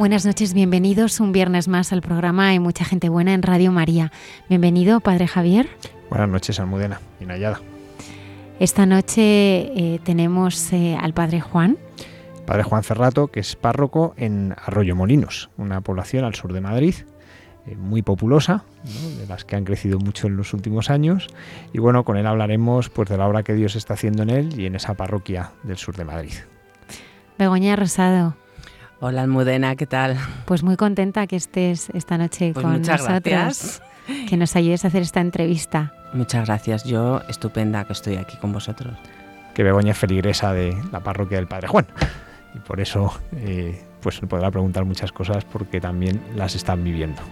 Buenas noches, bienvenidos un viernes más al programa Hay mucha gente buena en Radio María. Bienvenido, Padre Javier. Buenas noches, Almudena y Nayada. Esta noche eh, tenemos eh, al Padre Juan. Padre Juan Cerrato, que es párroco en Arroyo Molinos, una población al sur de Madrid, eh, muy populosa, de las que han crecido mucho en los últimos años. Y bueno, con él hablaremos pues, de la obra que Dios está haciendo en él y en esa parroquia del sur de Madrid. Begoña Rosado. Hola Almudena, ¿qué tal? Pues muy contenta que estés esta noche Pues con muchas nosotros, gracias. que nos ayudes a hacer esta entrevista. Muchas gracias, yo estupenda que estoy aquí con vosotros. Que Begoña es feligresa de la parroquia del Padre Juan. Y por eso eh, pues podrá preguntar muchas cosas porque también las están viviendo.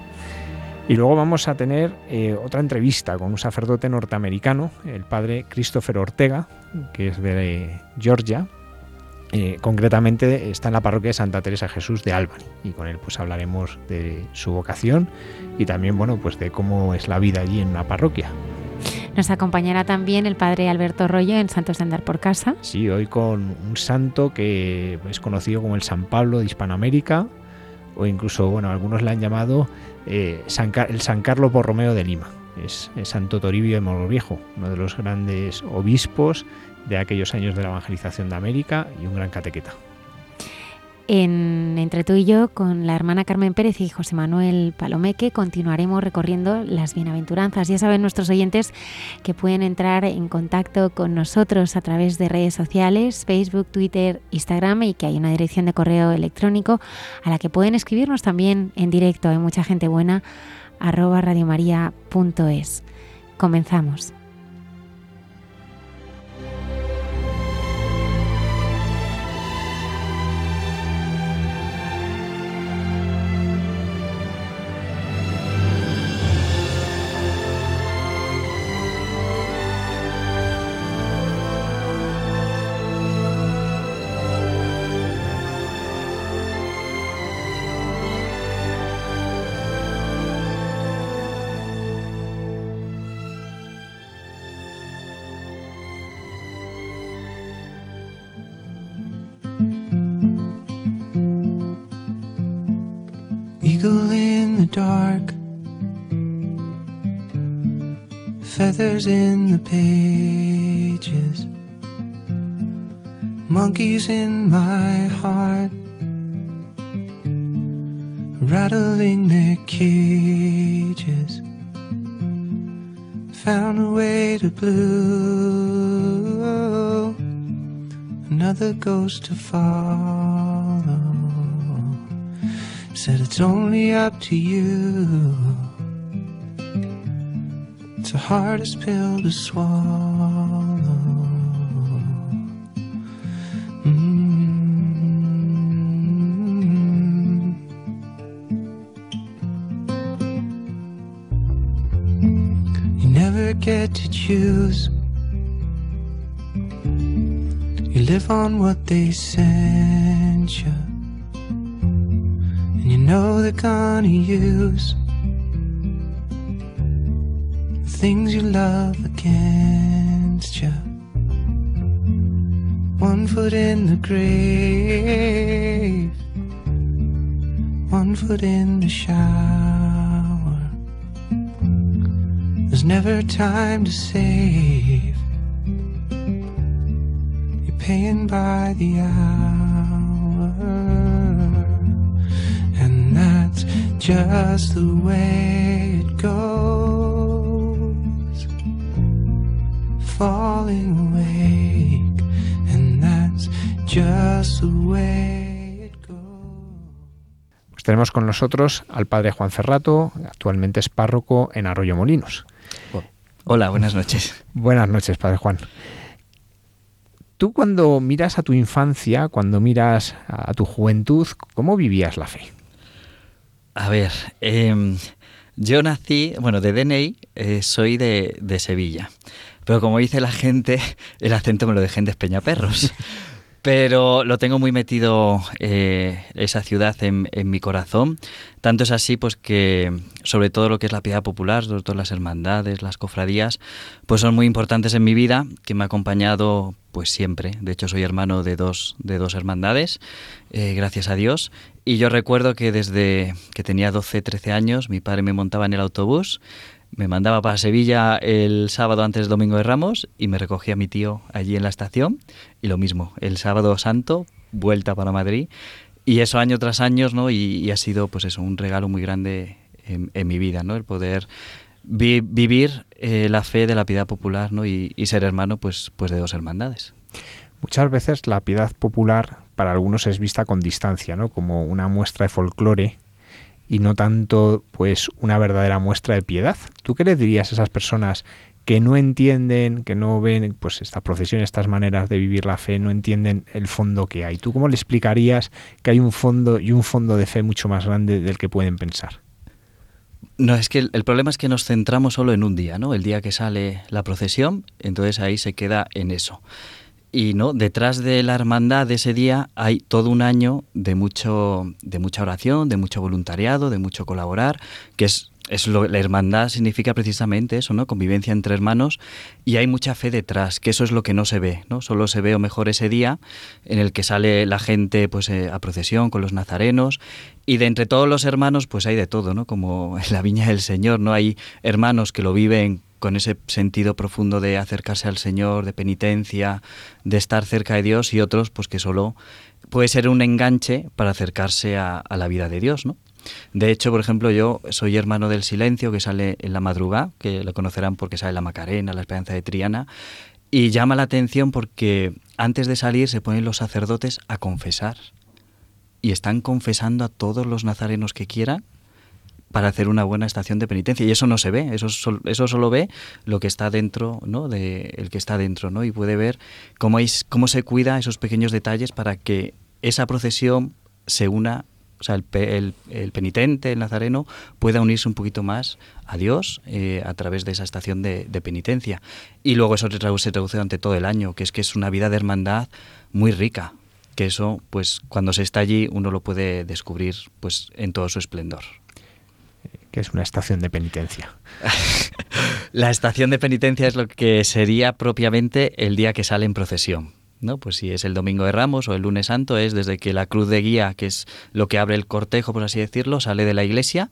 Y luego vamos a tener eh, otra entrevista con un sacerdote norteamericano, el padre Christopher Ortega, que es de Georgia, eh, concretamente está en la parroquia de Santa Teresa Jesús de Albany y con él pues hablaremos de su vocación y también bueno pues de cómo es la vida allí en una parroquia. Nos acompañará también el Padre Alberto Rollo en Santos de Andar por Casa. Sí, hoy con un santo que es conocido como el San Pablo de Hispanoamérica o incluso bueno algunos le han llamado eh, San el San Carlos Borromeo de Lima. Es, es Santo Toribio de Mogrovejo, uno de los grandes obispos de aquellos años de la evangelización de América y un gran catequeta. En Entre tú y yo, con la hermana Carmen Pérez y José Manuel Palomeque, continuaremos recorriendo las bienaventuranzas. Ya saben nuestros oyentes que pueden entrar en contacto con nosotros a través de redes sociales, Facebook, Twitter, Instagram y que hay una dirección de correo electrónico a la que pueden escribirnos también en directo. Hay mucha gente buena, arroba radiomaria.es. Comenzamos. Feathers in the pages, monkeys in my heart, rattling their cages. Found a way to blue, another ghost to follow. Said it's only up to you. It's the hardest pill to swallow. Mm. You never get to choose. You live on what they send you. And you know they're gonna use things you love against you. One foot in the grave, one foot in the shower. There's never time to save. You're paying by the hour, and that's just the way it goes. Falling awake, and that's just the way it goes. Pues tenemos con nosotros al padre Juan Cerrato, actualmente es párroco en Arroyo Molinos. Hola, buenas noches. Buenas noches, padre Juan. Tú cuando miras a tu infancia, cuando miras a tu juventud, ¿cómo vivías la fe? A ver, em, yo nací, bueno, de DNI eh, soy de, de Sevilla, pero como dice la gente, el acento me lo dejé en Despeñaperros. Pero lo tengo muy metido eh, esa ciudad en, en mi corazón. Tanto es así, pues que sobre todo lo que es la piedad popular, sobre todo las hermandades, las cofradías, pues son muy importantes en mi vida, que me ha acompañado pues siempre. De hecho, soy hermano de dos, de dos hermandades, eh, gracias a Dios. Y yo recuerdo que desde que tenía 12, 13 años, mi padre me montaba en el autobús, me mandaba para Sevilla el sábado antes del Domingo de Ramos y me recogía mi tío allí en la estación. Y lo mismo, el sábado santo, vuelta para Madrid. Y eso año tras año, ¿no? Y, ha sido, pues eso, un regalo muy grande en, mi vida, ¿no? El poder vi- vivir eh, la fe de la piedad popular, ¿no? Y, y ser hermano, pues, pues de dos hermandades. Muchas veces la piedad popular para algunos es vista con distancia, ¿no? Como una muestra de folclore y no tanto, pues, una verdadera muestra de piedad. ¿Tú qué le dirías a esas personas que no entienden, que no ven, pues, esta procesión, estas maneras de vivir la fe, no entienden el fondo que hay? ¿Tú cómo le explicarías que hay un fondo y un fondo de fe mucho más grande del que pueden pensar? No, es que el, el problema es que nos centramos solo en un día, ¿no? El día que sale la procesión, entonces ahí se queda en eso. Y no, detrás de la hermandad de ese día hay todo un año de mucho, de mucha oración, de mucho voluntariado, de mucho colaborar, que es, es lo, la hermandad significa precisamente eso, ¿no? Convivencia entre hermanos y hay mucha fe detrás, que eso es lo que no se ve, ¿no? Solo se ve o mejor ese día en el que sale la gente pues eh, a procesión con los nazarenos y de entre todos los hermanos pues hay de todo, ¿no? Como en la viña del Señor, ¿no? Hay hermanos que lo viven con ese sentido profundo de acercarse al Señor, de penitencia, de estar cerca de Dios y otros pues que solo puede ser un enganche para acercarse a, a la vida de Dios, ¿no? De hecho, por ejemplo, yo soy hermano del silencio que sale en la madrugada, que lo conocerán porque sale la Macarena, la Esperanza de Triana, y llama la atención porque antes de salir se ponen los sacerdotes a confesar y están confesando a todos los nazarenos que quieran para hacer una buena estación de penitencia y eso no se ve eso sol- eso solo ve lo que está dentro no de el que está dentro no y puede ver cómo es cómo se cuida esos pequeños detalles para que esa procesión se una o sea, el, el- el penitente, el nazareno, pueda unirse un poquito más a Dios eh, a través de esa estación de, de penitencia. Y luego eso se traduce, se traduce durante todo el año, que es que es una vida de hermandad muy rica, que eso, pues cuando se está allí, uno lo puede descubrir pues en todo su esplendor. Que es una estación de penitencia. La estación de penitencia es lo que sería propiamente el día que sale en procesión. ¿No? Pues si es el domingo de Ramos o el lunes santo, es desde que la cruz de guía, que es lo que abre el cortejo, por así decirlo, sale de la iglesia.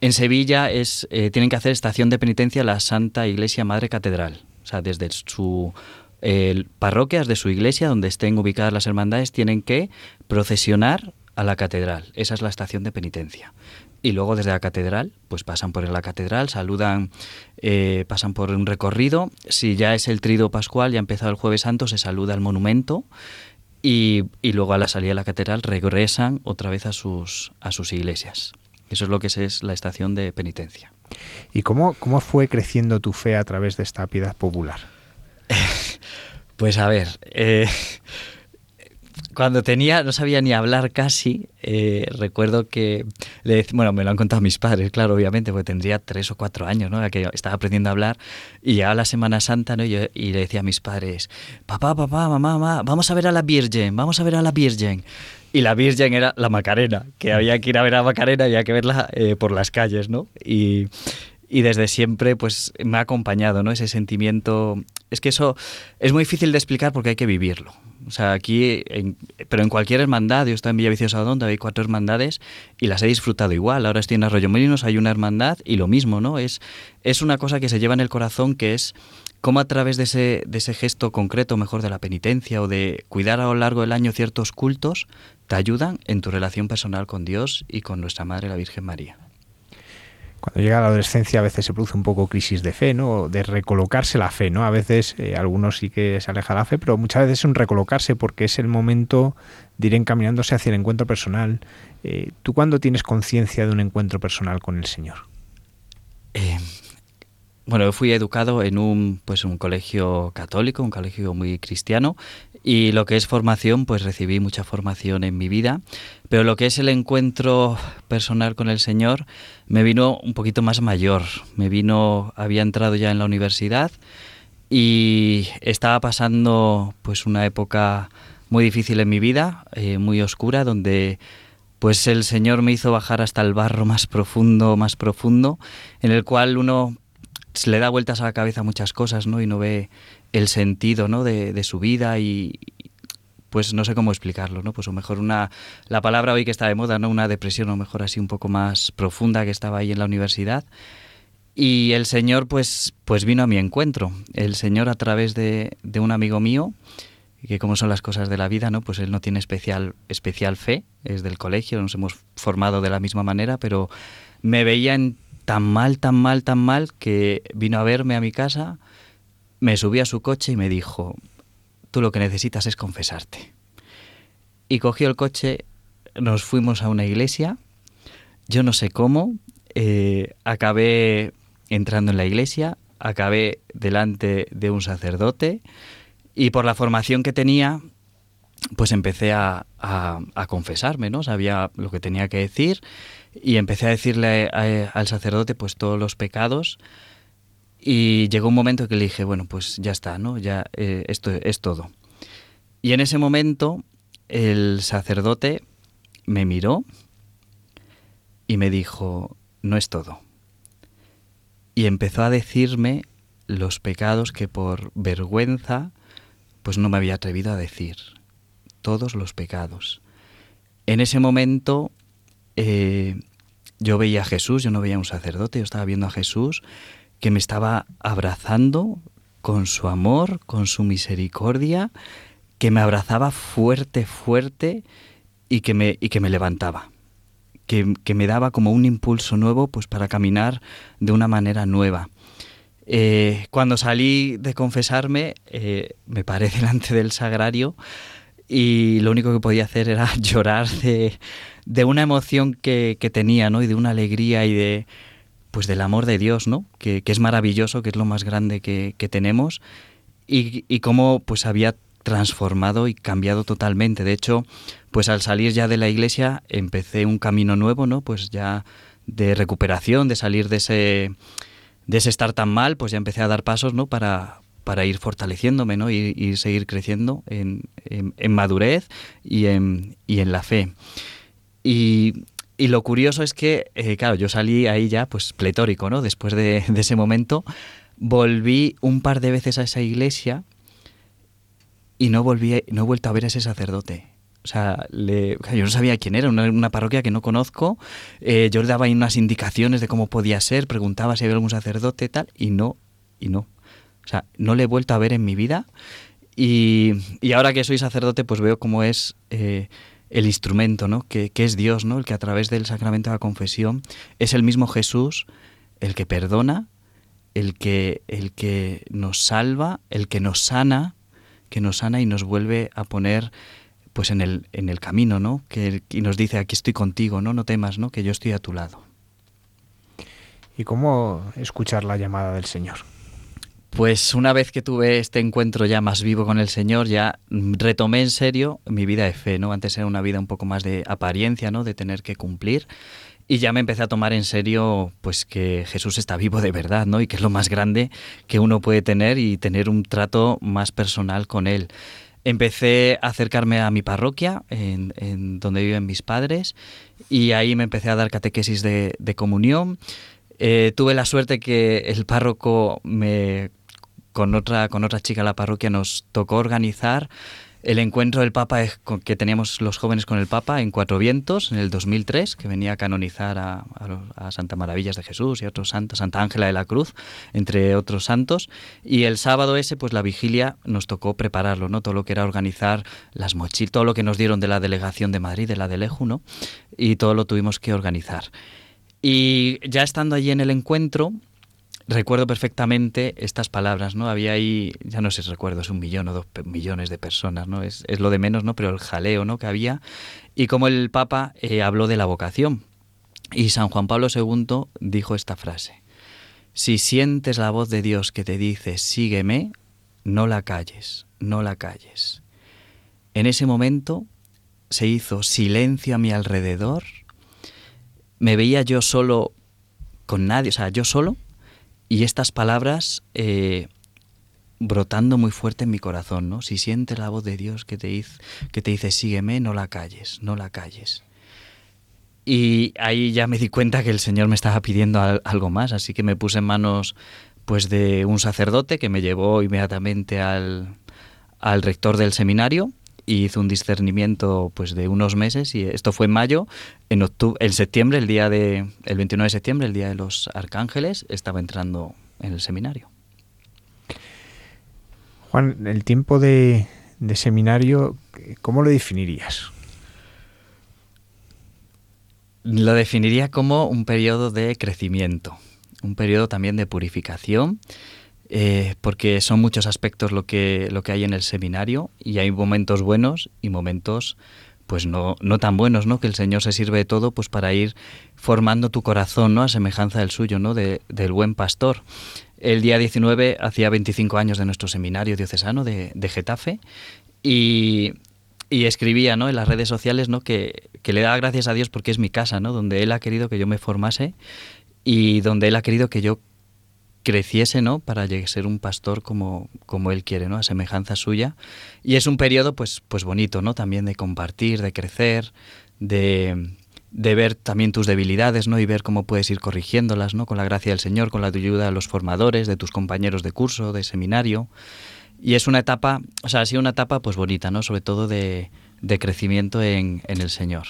En Sevilla es, eh, tienen que hacer estación de penitencia la Santa Iglesia Madre Catedral. O sea, desde su eh, parroquias de su iglesia, donde estén ubicadas las hermandades, tienen que procesionar a la catedral. Esa es la estación de penitencia. Y luego desde la catedral, pues pasan por la catedral, saludan, eh, pasan por un recorrido. Si ya es el trido pascual, ya ha empezado el jueves santo, se saluda al monumento y, y luego a la salida de la catedral regresan otra vez a sus, a sus iglesias. Eso es lo que es, es la estación de penitencia. ¿Y cómo, cómo fue creciendo tu fe a través de esta piedad popular? Pues a ver, eh, cuando tenía, no sabía ni hablar casi, eh, recuerdo que, le, bueno, me lo han contado mis padres, claro, obviamente, porque tendría tres o cuatro años, ¿no? Que estaba aprendiendo a hablar y llegaba la Semana Santa, ¿no? Y, yo- y le decía a mis padres, papá, papá, mamá, mamá, vamos a ver a la Virgen, vamos a ver a la Virgen. Y la Virgen era la Macarena, que había que ir a ver a Macarena, había que verla eh, por las calles, ¿no? Y, y desde siempre pues me ha acompañado, ¿no? Ese sentimiento. Es que eso es muy difícil de explicar porque hay que vivirlo. O sea, aquí, pero en cualquier hermandad, yo estoy en Villaviciosa donde hay cuatro hermandades y las he disfrutado igual. Ahora estoy en Arroyo Molinos, hay una hermandad y lo mismo, ¿no? Es, es una cosa que se lleva en el corazón que es cómo a través de ese, de ese gesto concreto, mejor de la penitencia o de cuidar a lo largo del año ciertos cultos, te ayudan en tu relación personal con Dios y con nuestra Madre la Virgen María. Cuando llega la adolescencia a veces se produce un poco crisis de fe, ¿no? De recolocarse la fe, ¿no? A veces eh, algunos sí que se aleja la fe, pero muchas veces es un recolocarse porque es el momento de ir encaminándose hacia el encuentro personal. Eh, ¿Tú cuándo tienes conciencia de un encuentro personal con el Señor? Eh, bueno, fui educado en un, pues, un colegio católico, un colegio muy cristiano, y lo que es formación, pues recibí mucha formación en mi vida, pero lo que es el encuentro personal con el Señor me vino un poquito más mayor. Me vino, había entrado ya en la universidad y estaba pasando pues una época muy difícil en mi vida, eh, muy oscura, donde pues el Señor me hizo bajar hasta el barro más profundo, más profundo, en el cual uno se le da vueltas a la cabeza muchas cosas, ¿no? Y no ve el sentido, ¿no? De, su vida y, pues no sé cómo explicarlo, ¿no? Pues o mejor una la palabra hoy que está de moda, ¿no? Una depresión o mejor así un poco más profunda que estaba ahí en la universidad. Y el Señor pues pues vino a mi encuentro. El Señor a través de, de un amigo mío que como son las cosas de la vida, ¿no? Pues él no tiene especial especial fe, es del colegio, nos hemos formado de la misma manera, pero me veía tan mal, tan mal, tan mal que vino a verme a mi casa, me subí a su coche y me dijo, tú lo que necesitas es confesarte. Y cogió el coche, nos fuimos a una iglesia, yo no sé cómo, eh, acabé entrando en la iglesia, acabé delante de un sacerdote y por la formación que tenía, pues empecé a, a confesarme, ¿no? Sabía lo que tenía que decir y empecé a decirle al sacerdote pues todos los pecados y llegó un momento que le dije, bueno, pues ya está, ¿no? Ya eh, esto es todo. Y en ese momento el sacerdote me miró y me dijo, no es todo. Y empezó a decirme los pecados que por vergüenza pues no me había atrevido a decir. Todos los pecados. En ese momento eh, yo veía a Jesús, yo no veía a un sacerdote, yo estaba viendo a Jesús que me estaba abrazando con su amor, con su misericordia, que me abrazaba fuerte, fuerte y que me, y que me levantaba. Que, me daba como un impulso nuevo pues para caminar de una manera nueva. Eh, cuando salí de confesarme, eh, me paré delante del sagrario y lo único que podía hacer era llorar de, de una emoción que, que, tenía, ¿no? Y de una alegría y de pues del amor de Dios, ¿no? Que, que es maravilloso, que es lo más grande que, que tenemos y, y, cómo pues había transformado y cambiado totalmente. De hecho, pues al salir ya de la iglesia empecé un camino nuevo, ¿no? Pues ya de recuperación, de salir de ese de ese estar tan mal, pues ya empecé a dar pasos, ¿no? Para, para ir fortaleciéndome ¿no? y, seguir creciendo en, en, en madurez y en, y en, la fe. Y, y lo curioso es que, eh, claro, yo salí ahí ya pues pletórico, ¿no? Después de, ese momento, volví un par de veces a esa iglesia y no volví, no he vuelto a ver a ese sacerdote. O sea, yo no sabía quién era, una, parroquia que no conozco. Eh, yo le daba unas indicaciones de cómo podía ser, preguntaba si había algún sacerdote tal, y no, y no. O sea, no le he vuelto a ver en mi vida. Y, y ahora que soy sacerdote, pues veo cómo es eh, el instrumento, ¿no? Que, que, es Dios, ¿no? El que a través del sacramento de la confesión es el mismo Jesús el que perdona, el que, el que nos salva, el que nos sana, que nos sana y nos vuelve a poner pues en el, en el camino, ¿no? Que, y nos dice, aquí estoy contigo, ¿no? No temas, ¿no? Que yo estoy a tu lado. ¿Y cómo escuchar la llamada del Señor? Pues una vez que tuve este encuentro ya más vivo con el Señor, ya retomé en serio mi vida de fe, ¿no? Antes era una vida un poco más de apariencia, ¿no? De tener que cumplir. Y ya me empecé a tomar en serio, pues que Jesús está vivo de verdad, ¿no? Y que es lo más grande que uno puede tener y tener un trato más personal con Él. Empecé a acercarme a mi parroquia, en, donde viven mis padres, y ahí me empecé a dar catequesis de, de comunión Eh, tuve la suerte que el párroco me con otra con otra chica de la parroquia nos tocó organizar el encuentro del Papa que teníamos los jóvenes con el Papa en Cuatro Vientos en el 2003, que venía a canonizar a, Santa Maravillas de Jesús y a otros santos, Santa Ángela de la Cruz, entre otros santos. Y el sábado ese, pues la vigilia nos tocó prepararlo, ¿no? Todo lo que era organizar las mochilas, todo lo que nos dieron de la delegación de Madrid, de la de Leju, ¿no? Y todo lo tuvimos que organizar. Y ya estando allí en el encuentro, recuerdo perfectamente estas palabras, ¿no? Había ahí, ya no sé si recuerdo, es un millón o dos millones de personas, ¿no? Es, lo de menos, ¿no? Pero el jaleo, ¿no? Que había. Y como el Papa eh, habló de la vocación. Y San Juan Pablo II dijo esta frase. Si sientes la voz de Dios que te dice, sígueme, no la calles, no la calles. En ese momento se hizo silencio a mi alrededor, me veía yo solo con nadie, o sea, yo solo, y estas palabras eh, brotando muy fuerte en mi corazón, ¿no? Si sientes la voz de Dios que te, dice, que te dice, sígueme, no la calles, no la calles. Y ahí ya me di cuenta que el Señor me estaba pidiendo algo más, así que me puse en manos pues de un sacerdote que me llevó inmediatamente al, al rector del seminario y hizo un discernimiento pues de unos meses y esto fue en mayo. En octubre en septiembre el día de el 29 de septiembre el día de los arcángeles estaba entrando en el seminario. Juan el tiempo de, de seminario cómo lo definirías lo definiría como un periodo de crecimiento un periodo también de purificación eh, porque son muchos aspectos lo que, lo que hay en el seminario y hay momentos buenos y momentos pues no, no tan buenos, ¿no? Que el Señor se sirve de todo pues para ir formando tu corazón, ¿no? A semejanza del suyo, ¿no? De, del buen pastor. El día 19 hacía 25 años de nuestro seminario diocesano de, de Getafe y, escribía, ¿no? En las redes sociales, ¿no? Que, que le da gracias a Dios porque es mi casa, ¿no? Donde Él ha querido que yo me formase y donde Él ha querido que yo creciese, ¿no? Para ser un pastor como, como él quiere, ¿no? A semejanza suya. Y es un periodo, pues, pues bonito, ¿no? También de compartir, de crecer, de, de ver también tus debilidades, ¿no? Y ver cómo puedes ir corrigiéndolas, ¿no? Con la gracia del Señor, con la ayuda de los formadores, de tus compañeros de curso, de seminario. Y es una etapa, o sea, ha sido una etapa, pues bonita, ¿no? Sobre todo de, de crecimiento en, en el Señor.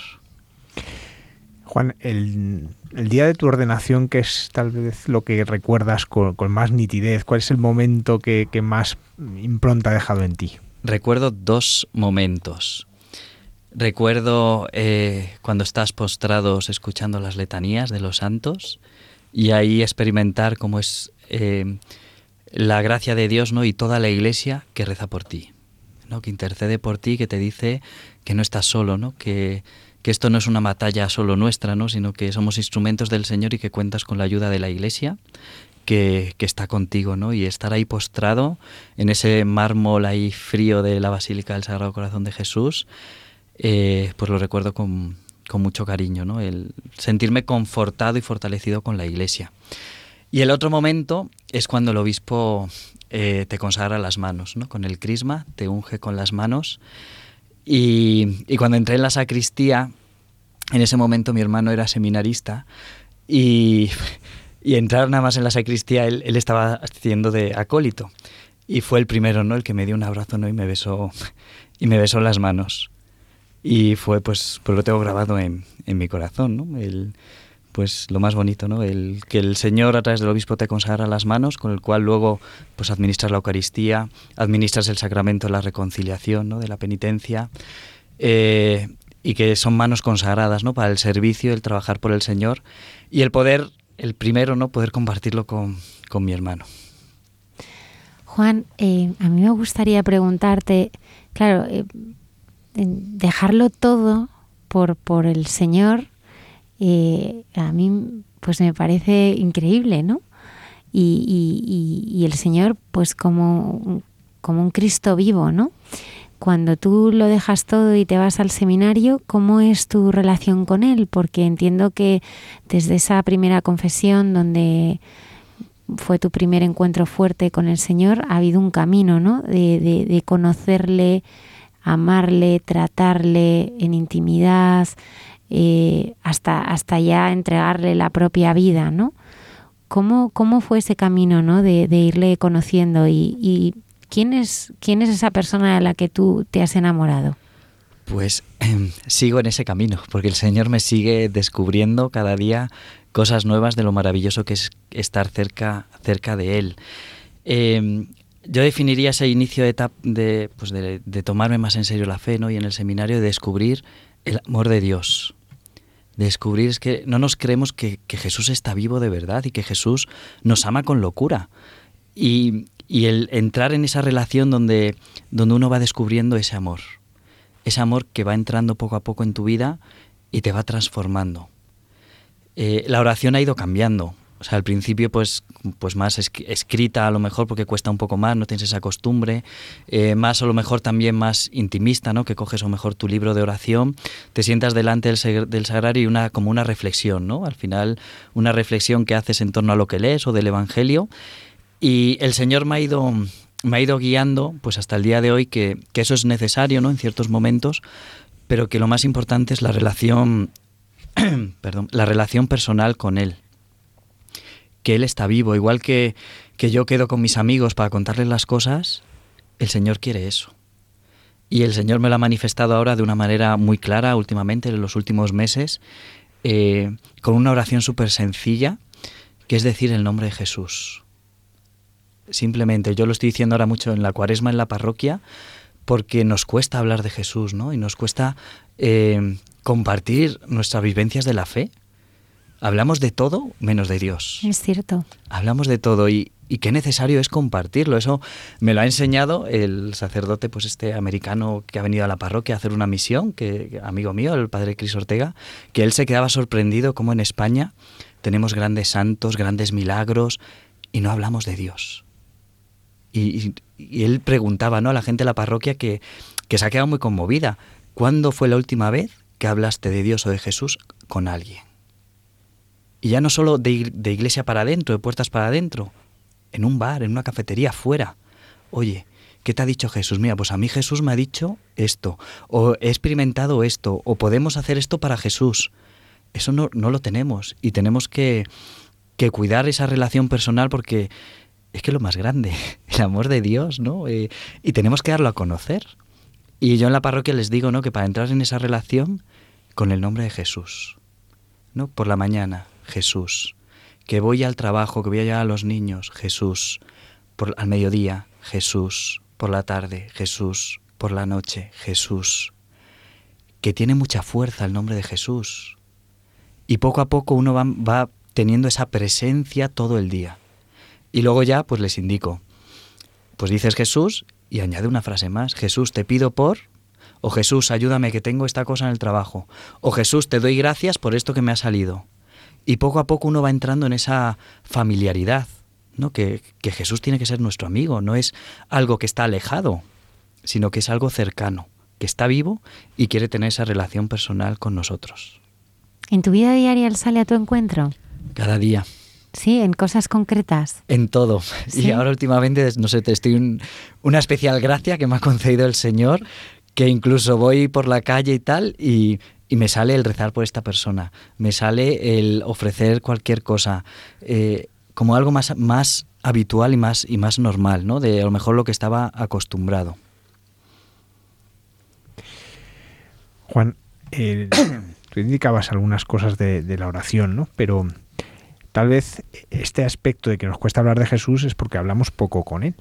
Juan, el, día de tu ordenación, que es tal vez lo que recuerdas con, más nitidez, ¿cuál es el momento que, más impronta ha dejado en ti? Recuerdo dos momentos. Recuerdo eh, cuando estás postrados escuchando las letanías de los santos y ahí experimentar cómo es eh, la gracia de Dios ¿no? y toda la iglesia que reza por ti, ¿no? que intercede por ti, que te dice que no estás solo, ¿no? que que esto no es una batalla solo nuestra, ¿no? sino que somos instrumentos del Señor y que cuentas con la ayuda de la Iglesia que, está contigo, ¿no? Y estar ahí postrado en ese mármol ahí frío de la Basílica del Sagrado Corazón de Jesús, eh, pues lo recuerdo con, mucho cariño, ¿no? El sentirme confortado y fortalecido con la Iglesia. Y el otro momento es cuando el obispo eh, te consagra las manos, ¿no? Con el crisma, te unge con las manos y, cuando entré en la sacristía, en ese momento mi hermano era seminarista y, y entrar nada más en la sacristía, él, él, estaba haciendo de acólito. Y fue el primero, ¿no? El que me dio un abrazo, ¿no? Y me besó, y me besó las manos. Y fue, pues, pues lo tengo grabado en, en mi corazón, ¿no? El, pues lo más bonito, ¿no? El que el Señor a través del obispo te consagra las manos, con el cual luego pues administras la Eucaristía, administras el sacramento de la reconciliación, ¿no? De la penitencia, eh, y que son manos consagradas, ¿no? Para el servicio, el trabajar por el Señor y el poder, el primero, ¿no? Poder compartirlo con, mi hermano. Juan, eh, a mí me gustaría preguntarte, claro, eh, dejarlo todo por, por el Señor eh, a mí pues me parece increíble, ¿no? Y, el Señor pues como, como un Cristo vivo, ¿no? Cuando tú lo dejas todo y te vas al seminario, ¿cómo es tu relación con Él? Porque entiendo que desde esa primera confesión donde fue tu primer encuentro fuerte con el Señor, ha habido un camino, ¿no? De, de conocerle, amarle, tratarle en intimidad, hasta, hasta ya entregarle la propia vida, ¿no? ¿cómo, cómo fue ese camino ¿no? de, irle conociendo y, y ¿quién, es, quién es esa persona a la que tú te has enamorado? Pues em, sigo en ese camino, porque el Señor me sigue descubriendo cada día cosas nuevas de lo maravilloso que es estar cerca, cerca de Él. Em, yo definiría ese inicio de, de, pues de, de, tomarme más en serio la fe ¿no? y en el seminario de descubrir el amor de Dios. Descubrir es que no nos creemos que, que Jesús está vivo de verdad y que Jesús nos ama con locura. Y, y el entrar en esa relación donde, donde uno va descubriendo ese amor ese amor que va entrando poco a poco en tu vida y te va transformando. Eh, la oración ha ido cambiando. O sea, al principio pues, pues más escrita a lo mejor porque cuesta un poco más, no tienes esa costumbre, eh, más a lo mejor también más intimista, ¿no? Que coges a lo mejor tu libro de oración, te sientas delante del, del sagrario y una, como una reflexión, ¿no? Al final una reflexión que haces en torno a lo que lees o del Evangelio y el Señor me ha ido me ha ido guiando pues hasta el día de hoy que, eso es necesario ¿no? en ciertos momentos, pero que lo más importante es la relación, perdón, la relación personal con Él. Que Él está vivo, igual que, que yo quedo con mis amigos para contarles las cosas, el Señor quiere eso. Y el Señor me lo ha manifestado ahora de una manera muy clara últimamente, en los últimos meses, eh, con una oración súper sencilla, que es decir el nombre de Jesús simplemente, yo lo estoy diciendo ahora mucho en la cuaresma en la parroquia, porque nos cuesta hablar de Jesús, ¿no? Y nos cuesta eh, compartir nuestras vivencias de la fe. Hablamos de todo menos de Dios. Es cierto. Hablamos de todo y, y qué necesario es compartirlo. Eso me lo ha enseñado el sacerdote, pues este americano que ha venido a la parroquia a hacer una misión, que amigo mío, el padre Cris Ortega, que él se quedaba sorprendido como en España tenemos grandes santos, grandes milagros y no hablamos de Dios. Y, él preguntaba ¿no? a la gente de la parroquia que, que se ha quedado muy conmovida. ¿Cuándo fue la última vez que hablaste de Dios o de Jesús con alguien? Y ya no solo de, iglesia para adentro, de puertas para adentro, en un bar, en una cafetería, fuera. Oye, ¿qué te ha dicho Jesús? Mira, pues a mí Jesús me ha dicho esto, o he experimentado esto, o podemos hacer esto para Jesús. Eso no, no lo tenemos y tenemos que, que cuidar esa relación personal porque es que lo más grande, el amor de Dios, ¿no? Eh, y tenemos que darlo a conocer. Y yo en la parroquia les digo, ¿no? Que para entrar en esa relación con el nombre de Jesús, ¿no? Por la mañana, Jesús. Que voy al trabajo, que voy a llevar a los niños, Jesús. Por, al mediodía, Jesús. Por la tarde, Jesús. Por la noche, Jesús. Que tiene mucha fuerza el nombre de Jesús. Y poco a poco uno va, va teniendo esa presencia todo el día. Y luego ya, pues les indico. Pues dices Jesús y añade una frase más. Jesús, te pido por... O Jesús, ayúdame que tengo esta cosa en el trabajo. O Jesús, te doy gracias por esto que me ha salido. Y poco a poco uno va entrando en esa familiaridad, ¿no? Que, que Jesús tiene que ser nuestro amigo, no es algo que está alejado, sino que es algo cercano, que está vivo y quiere tener esa relación personal con nosotros. ¿En tu vida diaria Él sale a tu encuentro? Cada día. Sí, en cosas concretas. En todo. Y ahora últimamente, no sé, te estoy una especial gracia que me ha concedido el Señor, que incluso voy por la calle y tal, y, me sale el rezar por esta persona, me sale el ofrecer cualquier cosa, eh, como algo más, más habitual y más, y más normal, ¿no? De a lo mejor lo que estaba acostumbrado. Juan, tú indicabas algunas cosas de, la oración, ¿no? Pero Tal vez este aspecto de que nos cuesta hablar de Jesús es porque hablamos poco con Él.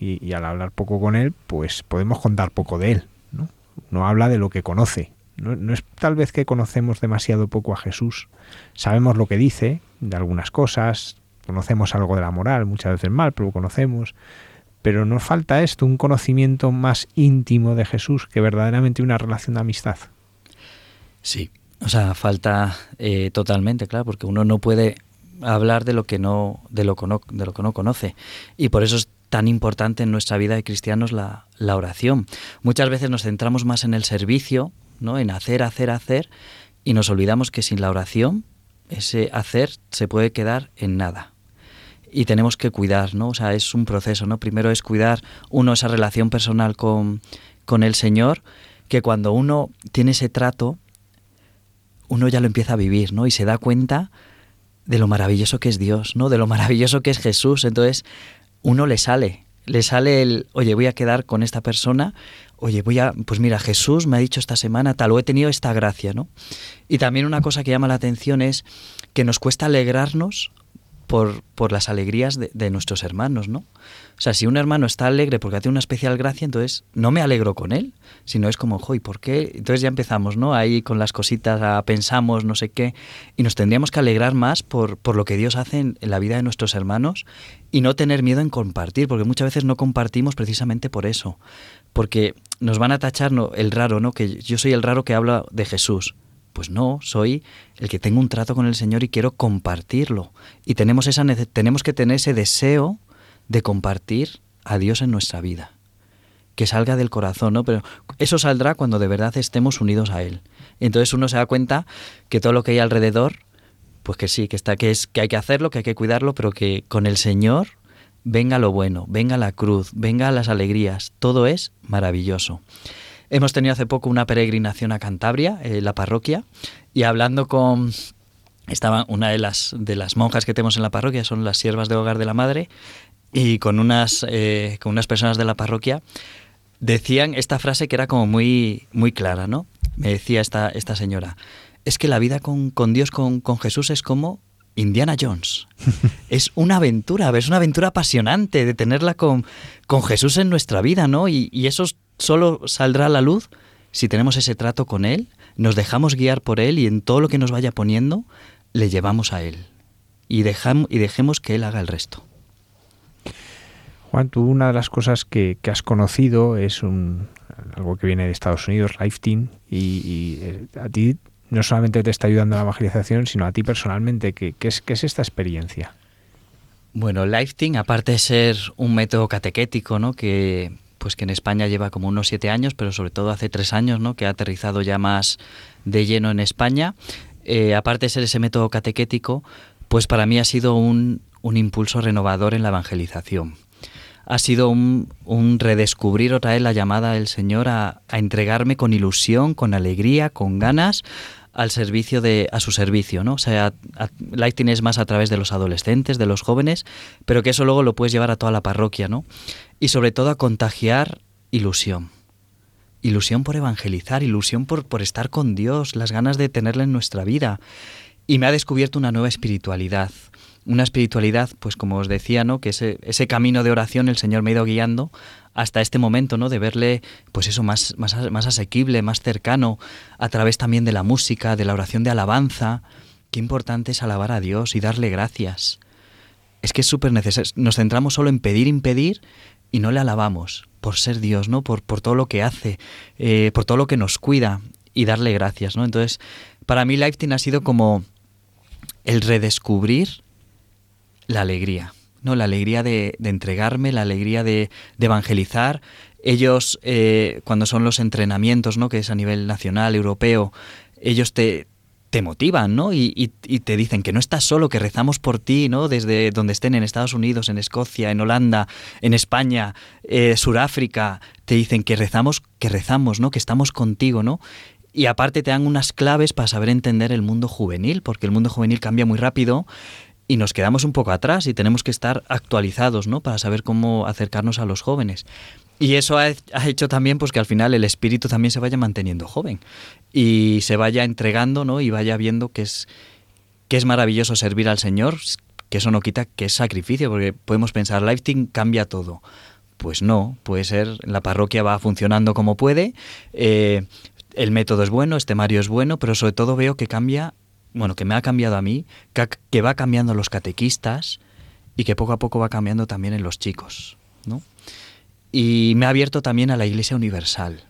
Y, al hablar poco con Él, pues podemos contar poco de Él. No, no habla de lo que conoce. No, es tal vez que conocemos demasiado poco a Jesús. Sabemos lo que dice de algunas cosas, conocemos algo de la moral, muchas veces mal, pero lo conocemos. Pero nos falta esto, un conocimiento más íntimo de Jesús que verdaderamente una relación de amistad. Sí, o sea, falta eh, totalmente, claro, porque uno no puede hablar de lo que no, de lo que no, de lo que no conoce. Y por eso es tan importante en nuestra vida de cristianos la, la oración. Muchas veces nos centramos más en el servicio, ¿no? en hacer, hacer, hacer, y nos olvidamos que sin la oración ese hacer se puede quedar en nada. Y tenemos que cuidar, ¿no? O sea, es un proceso, ¿no? Primero es cuidar uno esa relación personal con, con el Señor, que cuando uno tiene ese trato, uno ya lo empieza a vivir, ¿no? Y se da cuenta de lo maravilloso que es Dios, ¿no? De lo maravilloso que es Jesús. Entonces, uno le sale, le sale el, oye, voy a quedar con esta persona, oye, voy a, pues mira, Jesús me ha dicho esta semana tal, o he tenido esta gracia, ¿no? Y también una cosa que llama la atención es que nos cuesta alegrarnos por, por las alegrías de, de, nuestros hermanos, ¿no? O sea, si un hermano está alegre porque hace una especial gracia, entonces no me alegro con él, sino es como, ¿y ¿por qué? Entonces ya empezamos, ¿no? Ahí con las cositas, pensamos, no sé qué, y nos tendríamos que alegrar más por, por lo que Dios hace en la vida de nuestros hermanos y no tener miedo en compartir, porque muchas veces no compartimos precisamente por eso, porque nos van a tachar ¿no? el raro, ¿no? Que yo soy el raro que habla de Jesús. Pues no, soy el que tengo un trato con el Señor y quiero compartirlo. Y tenemos, esa, tenemos que tener ese deseo de compartir a Dios en nuestra vida. Que salga del corazón, ¿no? Pero eso saldrá cuando de verdad estemos unidos a Él. Entonces uno se da cuenta que todo lo que hay alrededor, pues que sí, que está, que es, que hay que hacerlo, que hay que cuidarlo, pero que con el Señor venga lo bueno, venga la cruz, venga las alegrías, todo es maravilloso. Hemos tenido hace poco una peregrinación a Cantabria, eh, la parroquia, y hablando con estaba una de las de las monjas que tenemos en la parroquia, son las siervas de hogar de la madre, y con unas eh, con unas personas de la parroquia decían esta frase que era como muy muy clara, ¿no? Me decía esta esta señora, es que la vida con, con Dios, con, con Jesús es como Indiana Jones. es una aventura, es una aventura apasionante de tenerla con, con Jesús en nuestra vida, ¿no? Y, eso solo saldrá a la luz si tenemos ese trato con Él, nos dejamos guiar por Él y en todo lo que nos vaya poniendo, le llevamos a Él. Y, dejamos, y dejemos que Él haga el resto. Juan, tú una de las cosas que, has conocido es un, algo que viene de Estados Unidos, y, y eh, a ti no solamente te está ayudando a la evangelización, sino a ti personalmente. ¿Qué, es, esta experiencia? Bueno, Lifting, aparte de ser un método catequético, ¿no? Que pues que en España lleva como unos siete años, pero sobre todo hace tres años, ¿no? Que ha aterrizado ya más de lleno en España. Eh, aparte de ser ese método catequético, pues para mí ha sido un impulso renovador en la evangelización. Ha sido un, redescubrir otra vez la llamada del Señor a, a entregarme con ilusión, con alegría, con ganas al servicio de a su servicio, ¿no? O sea, Lighting es más a través de los adolescentes, de los jóvenes, pero que eso luego lo puedes llevar a toda la parroquia, ¿no? Y sobre todo a contagiar ilusión. Ilusión por evangelizar, ilusión por, por estar con Dios, las ganas de tenerla en nuestra vida. Y me ha descubierto una nueva espiritualidad, una espiritualidad, pues como os decía, ¿no? Que ese, camino de oración el Señor me ha ido guiando hasta este momento, ¿no? De verle, pues eso, más, más, asequible, más cercano, a través también de la música, de la oración de alabanza. Qué importante es alabar a Dios y darle gracias. Es que es súper necesario. Nos centramos solo en pedir, impedir y no le alabamos por ser Dios, ¿no? Por, por todo lo que hace, eh, por todo lo que nos cuida y darle gracias, ¿no? Entonces, para mí Lifetime ha sido como el redescubrir la alegría, ¿no? La alegría de, de entregarme, la alegría de, evangelizar. Ellos, eh, cuando son los entrenamientos, ¿no? Que es a nivel nacional, europeo, ellos te, te motivan, ¿no? Y, te dicen que no estás solo, que rezamos por ti, ¿no? Desde donde estén, en Estados Unidos, en Escocia, en Holanda, en España, eh, Suráfrica, te dicen que rezamos, que rezamos, ¿no? Que estamos contigo, ¿no? Y aparte te dan unas claves para saber entender el mundo juvenil, porque el mundo juvenil cambia muy rápido y nos quedamos un poco atrás y tenemos que estar actualizados, ¿no? Para saber cómo acercarnos a los jóvenes. Y eso ha, hecho también pues que al final el espíritu también se vaya manteniendo joven y se vaya entregando, ¿no? Y vaya viendo que es que es maravilloso servir al Señor, que eso no quita que es sacrificio, porque podemos pensar, Lifting cambia todo. Pues no, puede ser, la parroquia va funcionando como puede, eh, el método es bueno, este Mario es bueno, pero sobre todo veo que cambia, bueno, que me ha cambiado a mí, que, va cambiando los catequistas y que poco a poco va cambiando también en los chicos, ¿no? Y me ha abierto también a la Iglesia Universal.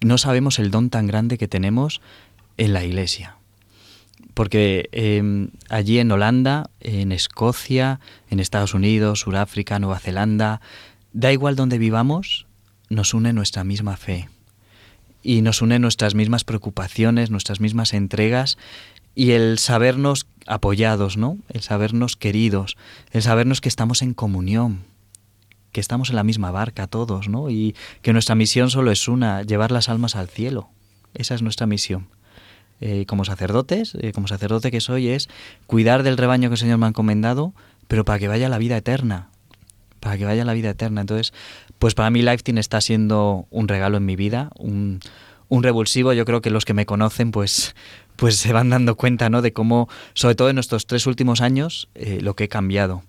No sabemos el don tan grande que tenemos en la Iglesia. Porque eh, allí en Holanda, en Escocia, en Estados Unidos, Sudáfrica, Nueva Zelanda, da igual donde vivamos, nos une nuestra misma fe. Y nos une nuestras mismas preocupaciones, nuestras mismas entregas y el sabernos apoyados, ¿no? El sabernos queridos, el sabernos que estamos en comunión, que estamos en la misma barca todos, ¿no? Y que nuestra misión solo es una, llevar las almas al cielo. Esa es nuestra misión. eh, como sacerdotes, eh, como sacerdote que soy, es cuidar del rebaño que el Señor me ha encomendado, pero para que vaya la vida eterna, para que vaya la vida eterna. Entonces, pues para mí Lifetime está siendo un regalo en mi vida, un, un revulsivo. Yo creo que los que me conocen, pues, pues se van dando cuenta, ¿no? De cómo, sobre todo en estos tres últimos años, eh, lo que he cambiado.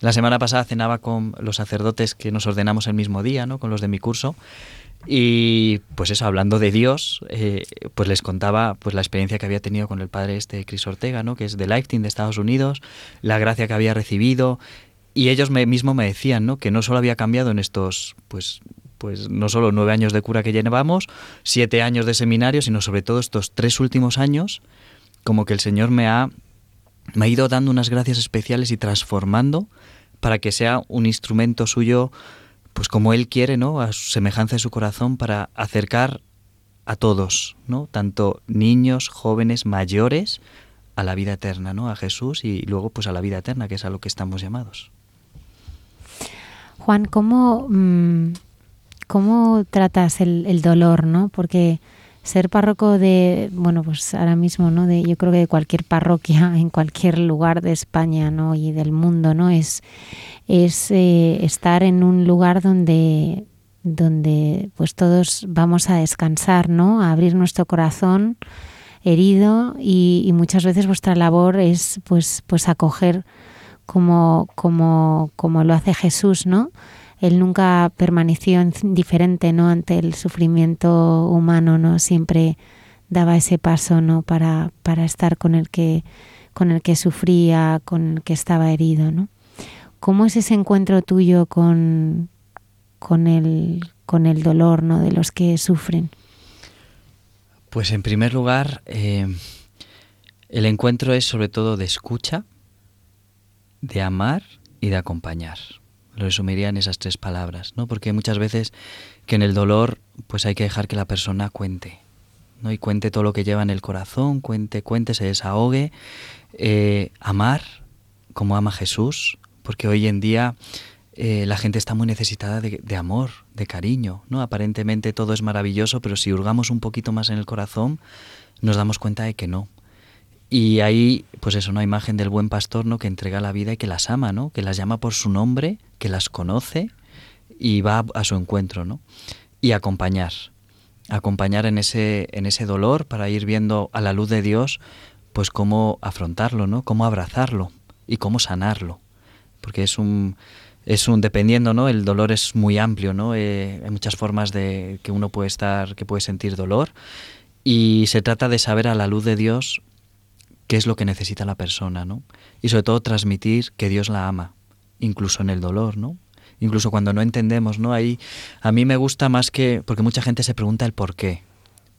La semana pasada cenaba con los sacerdotes que nos ordenamos el mismo día, ¿no? Con los de mi curso. Y pues eso, hablando de Dios, eh, pues les contaba pues la experiencia que había tenido con el padre este Chris Ortega, ¿no? que es de Lifetime de Estados Unidos, la gracia que había recibido, y ellos me, mismo me decían ¿no? que no solo había cambiado en estos, pues, pues no solo nueve años de cura que llevamos, siete años de seminario, sino sobre todo estos tres últimos años, como que el Señor me ha, me ha ido dando unas gracias especiales y transformando para que sea un instrumento suyo pues como Él quiere, ¿no? A su semejanza de su corazón para acercar a todos, ¿no? Tanto niños, jóvenes, mayores, a la vida eterna, ¿no? A Jesús y luego pues a la vida eterna, que es a lo que estamos llamados. Juan, ¿cómo, mm, cómo tratas el, dolor, no? Porque ser párroco de, bueno, pues ahora mismo, ¿no? De, yo creo que de cualquier parroquia en cualquier lugar de España, ¿no? Y del mundo, ¿no? Es, es eh, estar en un lugar donde, donde pues todos vamos a descansar, ¿no? A abrir nuestro corazón herido y, y muchas veces vuestra labor es pues, pues acoger como, como, como lo hace Jesús, ¿no? él nunca permaneció indiferente ¿no? ante el sufrimiento humano, ¿no? Siempre daba ese paso ¿no? para, para estar con el que con el que sufría, con el que estaba herido, ¿no? ¿Cómo es ese encuentro tuyo con, con, el, con el dolor ¿no? de los que sufren? Pues en primer lugar, eh, el encuentro es sobre todo de escucha, de amar y de acompañar. Lo resumiría en esas tres palabras, ¿no? Porque muchas veces que en el dolor pues hay que dejar que la persona cuente, ¿no? Y cuente todo lo que lleva en el corazón, cuente, cuente, se desahogue, eh, amar como ama Jesús, porque hoy en día eh, la gente está muy necesitada de, de, amor, de cariño, ¿no? Aparentemente todo es maravilloso, pero si hurgamos un poquito más en el corazón, nos damos cuenta de que no. Y ahí, pues es una imagen del buen pastor, ¿no? Que entrega la vida y que las ama, ¿no? Que las llama por su nombre, que las conoce y va a su encuentro, ¿no? Y acompañar, acompañar en ese, en ese dolor para ir viendo a la luz de Dios, pues cómo afrontarlo, ¿no? Cómo abrazarlo y cómo sanarlo, porque es un es un dependiendo, ¿no? El dolor es muy amplio, ¿no? Eh, hay muchas formas de que uno puede estar, que puede sentir dolor y se trata de saber a la luz de Dios qué es lo que necesita la persona, ¿no? Y sobre todo transmitir que Dios la ama, incluso en el dolor, ¿no? Incluso cuando no entendemos, ¿no? Ahí a mí me gusta más que porque mucha gente se pregunta el por qué.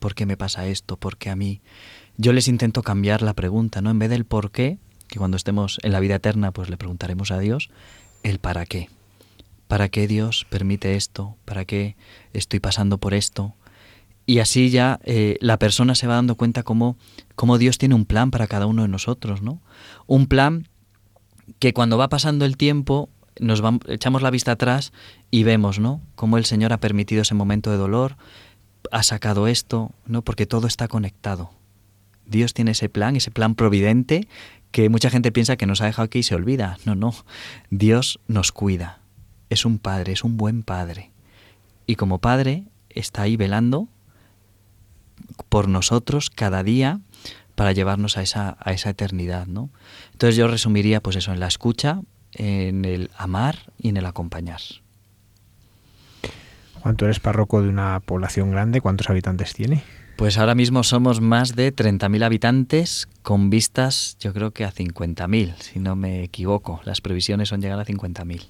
¿Por qué me pasa esto? ¿Por qué a mí? Yo les intento cambiar la pregunta, ¿no? En vez del por qué, que cuando estemos en la vida eterna pues le preguntaremos a Dios, el para qué. ¿Para qué Dios permite esto? ¿Para qué estoy pasando por esto? Y así ya eh, la persona se va dando cuenta cómo, cómo, Dios tiene un plan para cada uno de nosotros, ¿no? Un plan que cuando va pasando el tiempo nos echamos la vista atrás y vemos, ¿no? Cómo el Señor ha permitido ese momento de dolor, ha sacado esto, ¿no? Porque todo está conectado. Dios tiene ese plan, ese plan providente que mucha gente piensa que nos ha dejado aquí y se olvida. No, no. Dios nos cuida. Es un padre, es un buen padre. Y como padre está ahí velando por nosotros cada día para llevarnos a esa, a esa eternidad, ¿no? Entonces yo resumiría pues eso en la escucha, en el amar y en el acompañar. Juan, tú eres párroco de una población grande, ¿cuántos habitantes tiene? Pues ahora mismo somos más de 30.000 habitantes con vistas yo creo que a 50.000, si no me equivoco. Las previsiones son llegar a 50.000.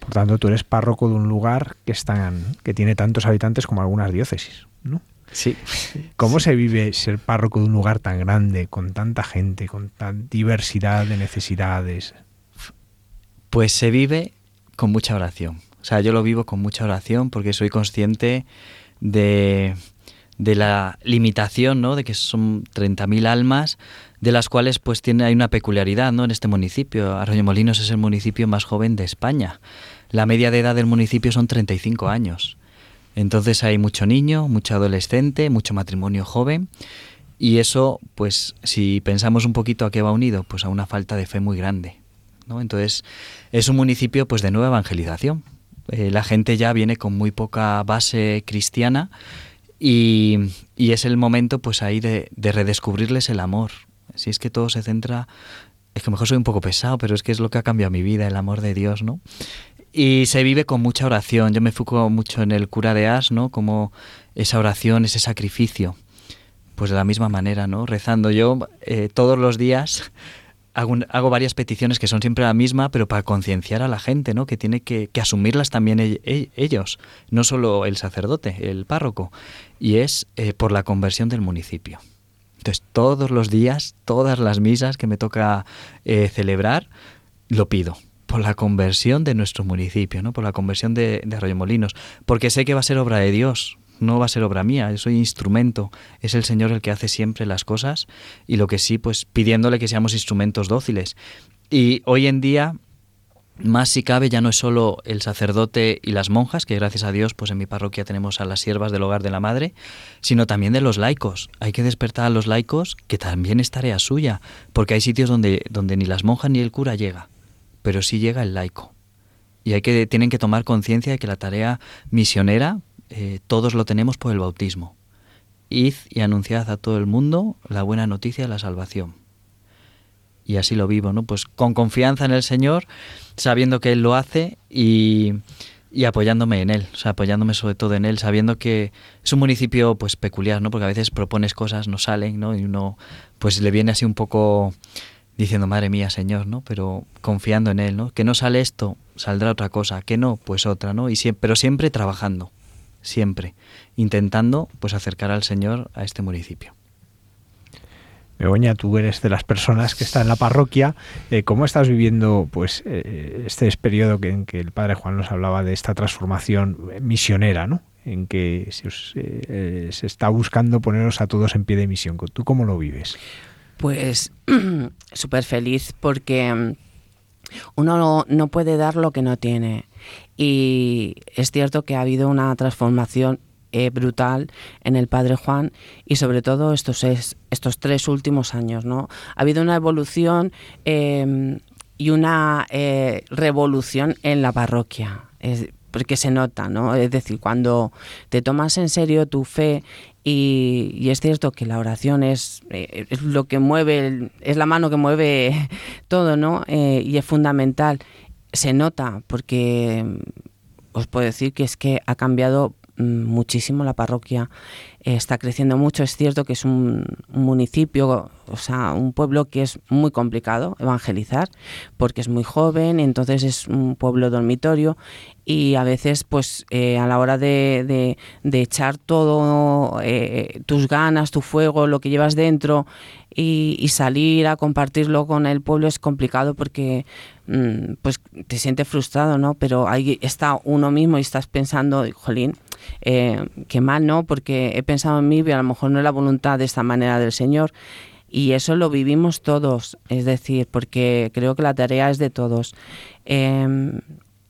Por tanto, tú eres párroco de un lugar que, están, que tiene tantos habitantes como algunas diócesis, ¿no? Sí. ¿Cómo se vive ser párroco de un lugar tan grande, con tanta gente, con tan diversidad de necesidades? Pues se vive con mucha oración. O sea, yo lo vivo con mucha oración porque soy consciente de, de la limitación, ¿no? De que son 30.000 almas, de las cuales pues tiene hay una peculiaridad, ¿no? En este municipio, Arroyomolinos es el municipio más joven de España. La media de edad del municipio son 35 años. Entonces hay mucho niño, mucho adolescente, mucho matrimonio joven Y eso, pues, si pensamos un poquito a qué va unido, pues a una falta de fe muy grande. ¿no? Entonces, es un municipio pues de nueva evangelización. Eh, la gente ya viene con muy poca base cristiana y, es el momento pues ahí de, de redescubrirles el amor. Si es que todo se centra es que mejor soy un poco pesado, pero es que es lo que ha cambiado mi vida, el amor de Dios, ¿no? Y se vive con mucha oración. Yo me enfoco mucho en el cura de As, ¿no? Como esa oración, ese sacrificio. Pues de la misma manera, ¿no? Rezando yo eh, todos los días hago, hago, varias peticiones que son siempre la misma, pero para concienciar a la gente, ¿no? Que tiene que, asumirlas también ellos, no solo el sacerdote, el párroco. Y es eh, por la conversión del municipio. Entonces, todos los días, todas las misas que me toca eh, celebrar, lo pido por la conversión de nuestro municipio, ¿no? por la conversión de, de Arroyomolinos, porque sé que va a ser obra de Dios, no va a ser obra mía, yo soy instrumento, es el Señor el que hace siempre las cosas y lo que sí, pues pidiéndole que seamos instrumentos dóciles. Y hoy en día más si cabe ya no es solo el sacerdote y las monjas, que gracias a Dios pues en mi parroquia tenemos a las siervas del hogar de la madre, sino también de los laicos. Hay que despertar a los laicos, que también es tarea suya, porque hay sitios donde, donde ni las monjas ni el cura llega, pero sí llega el laico. Y hay que, tienen que tomar conciencia de que la tarea misionera eh, todos lo tenemos por el bautismo. Id y anunciad a todo el mundo la buena noticia de la salvación y así lo vivo, ¿no? Pues con confianza en el Señor, sabiendo que Él lo hace y, apoyándome en Él, o sea, apoyándome sobre todo en Él, sabiendo que es un municipio pues peculiar, ¿no? Porque a veces propones cosas, no salen, ¿no? Y uno pues le viene así un poco diciendo, madre mía, Señor, ¿no? Pero confiando en Él, ¿no? Que no sale esto, saldrá otra cosa, que no, pues otra, ¿no? Y siempre, pero siempre trabajando, siempre, intentando pues acercar al Señor a este municipio. Begoña, tú eres de las personas que están en la parroquia. Eh, ¿Cómo estás viviendo pues eh, este periodo que, en que el padre Juan nos hablaba de esta transformación misionera, ¿no? en que se, os, eh, se está buscando poneros a todos en pie de misión? ¿Tú cómo lo vives? Pues súper feliz porque mm, uno no, puede dar lo que no tiene. Y es cierto que ha habido una transformación eh, brutal en el Padre Juan y sobre todo estos, es, estos tres últimos años. ¿no? Ha habido una evolución eh, y una eh, revolución en la parroquia. Porque se nota, ¿no? Es decir, cuando te tomas en serio tu fe y, y, es cierto que la oración es, eh, lo que mueve, es la mano que mueve todo, ¿no? Eh, y es fundamental. Se nota porque os puedo decir que es que ha cambiado muchísimo la parroquia eh, está creciendo mucho. Es cierto que es un, un, municipio o sea un pueblo que es muy complicado evangelizar porque es muy joven entonces es un pueblo dormitorio y a veces pues eh, a la hora de, de, de echar todo eh, tus ganas tu fuego lo que llevas dentro y, y, salir a compartirlo con el pueblo es complicado porque mmm, pues te sientes frustrado no pero ahí está uno mismo y estás pensando jolín eh, qué mal, ¿no? Porque he pensado en mí, pero a lo mejor no es la voluntad de esta manera del Señor. Y eso lo vivimos todos, es decir, porque creo que la tarea es de todos. Eh,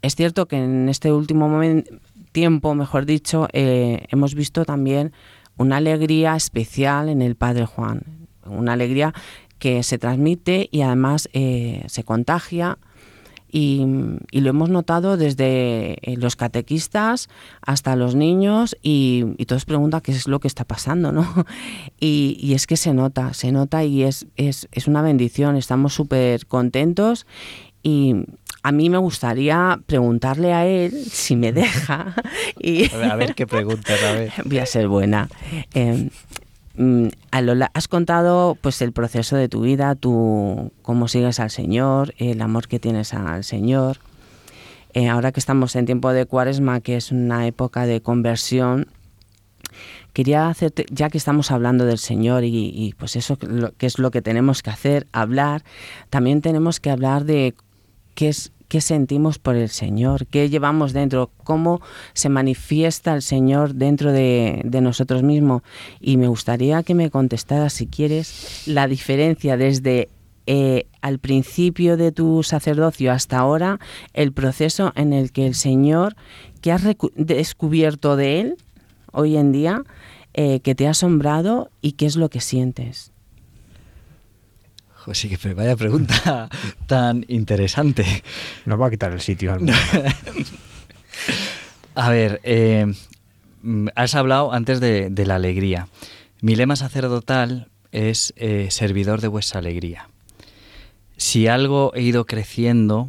es cierto que en este último momento, tiempo, mejor dicho, eh, hemos visto también una alegría especial en el Padre Juan, una alegría que se transmite y además eh, se contagia y, y, lo hemos notado desde eh, los catequistas hasta los niños y, y todos preguntan qué es lo que está pasando, ¿no? Y, y es que se nota, se nota y es, es, es una bendición, estamos súper contentos y a mí me gustaría preguntarle a él si me deja. Y a, ver, a ver qué preguntas, a ver. Voy a ser buena. Eh, has contado pues el proceso de tu vida, tu, cómo sigues al Señor, el amor que tienes al Señor. Eh, ahora que estamos en tiempo de cuaresma, que es una época de conversión, quería hacerte, ya que estamos hablando del Señor y, pues eso que es lo que tenemos que hacer, hablar, también tenemos que hablar de qué es qué sentimos por el Señor, qué llevamos dentro, cómo se manifiesta el Señor dentro de, nosotros mismos. Y me gustaría que me contestaras, si quieres, la diferencia desde eh, al principio de tu sacerdocio hasta ahora, el proceso en el que el Señor, que has descubierto de Él hoy en día, eh, que te ha asombrado y qué es lo que sientes. José, que vaya pregunta tan interesante. Nos va a quitar el sitio. A ver, eh, has hablado antes de, la alegría. Mi lema sacerdotal es eh, servidor de vuestra alegría. Si algo he ido creciendo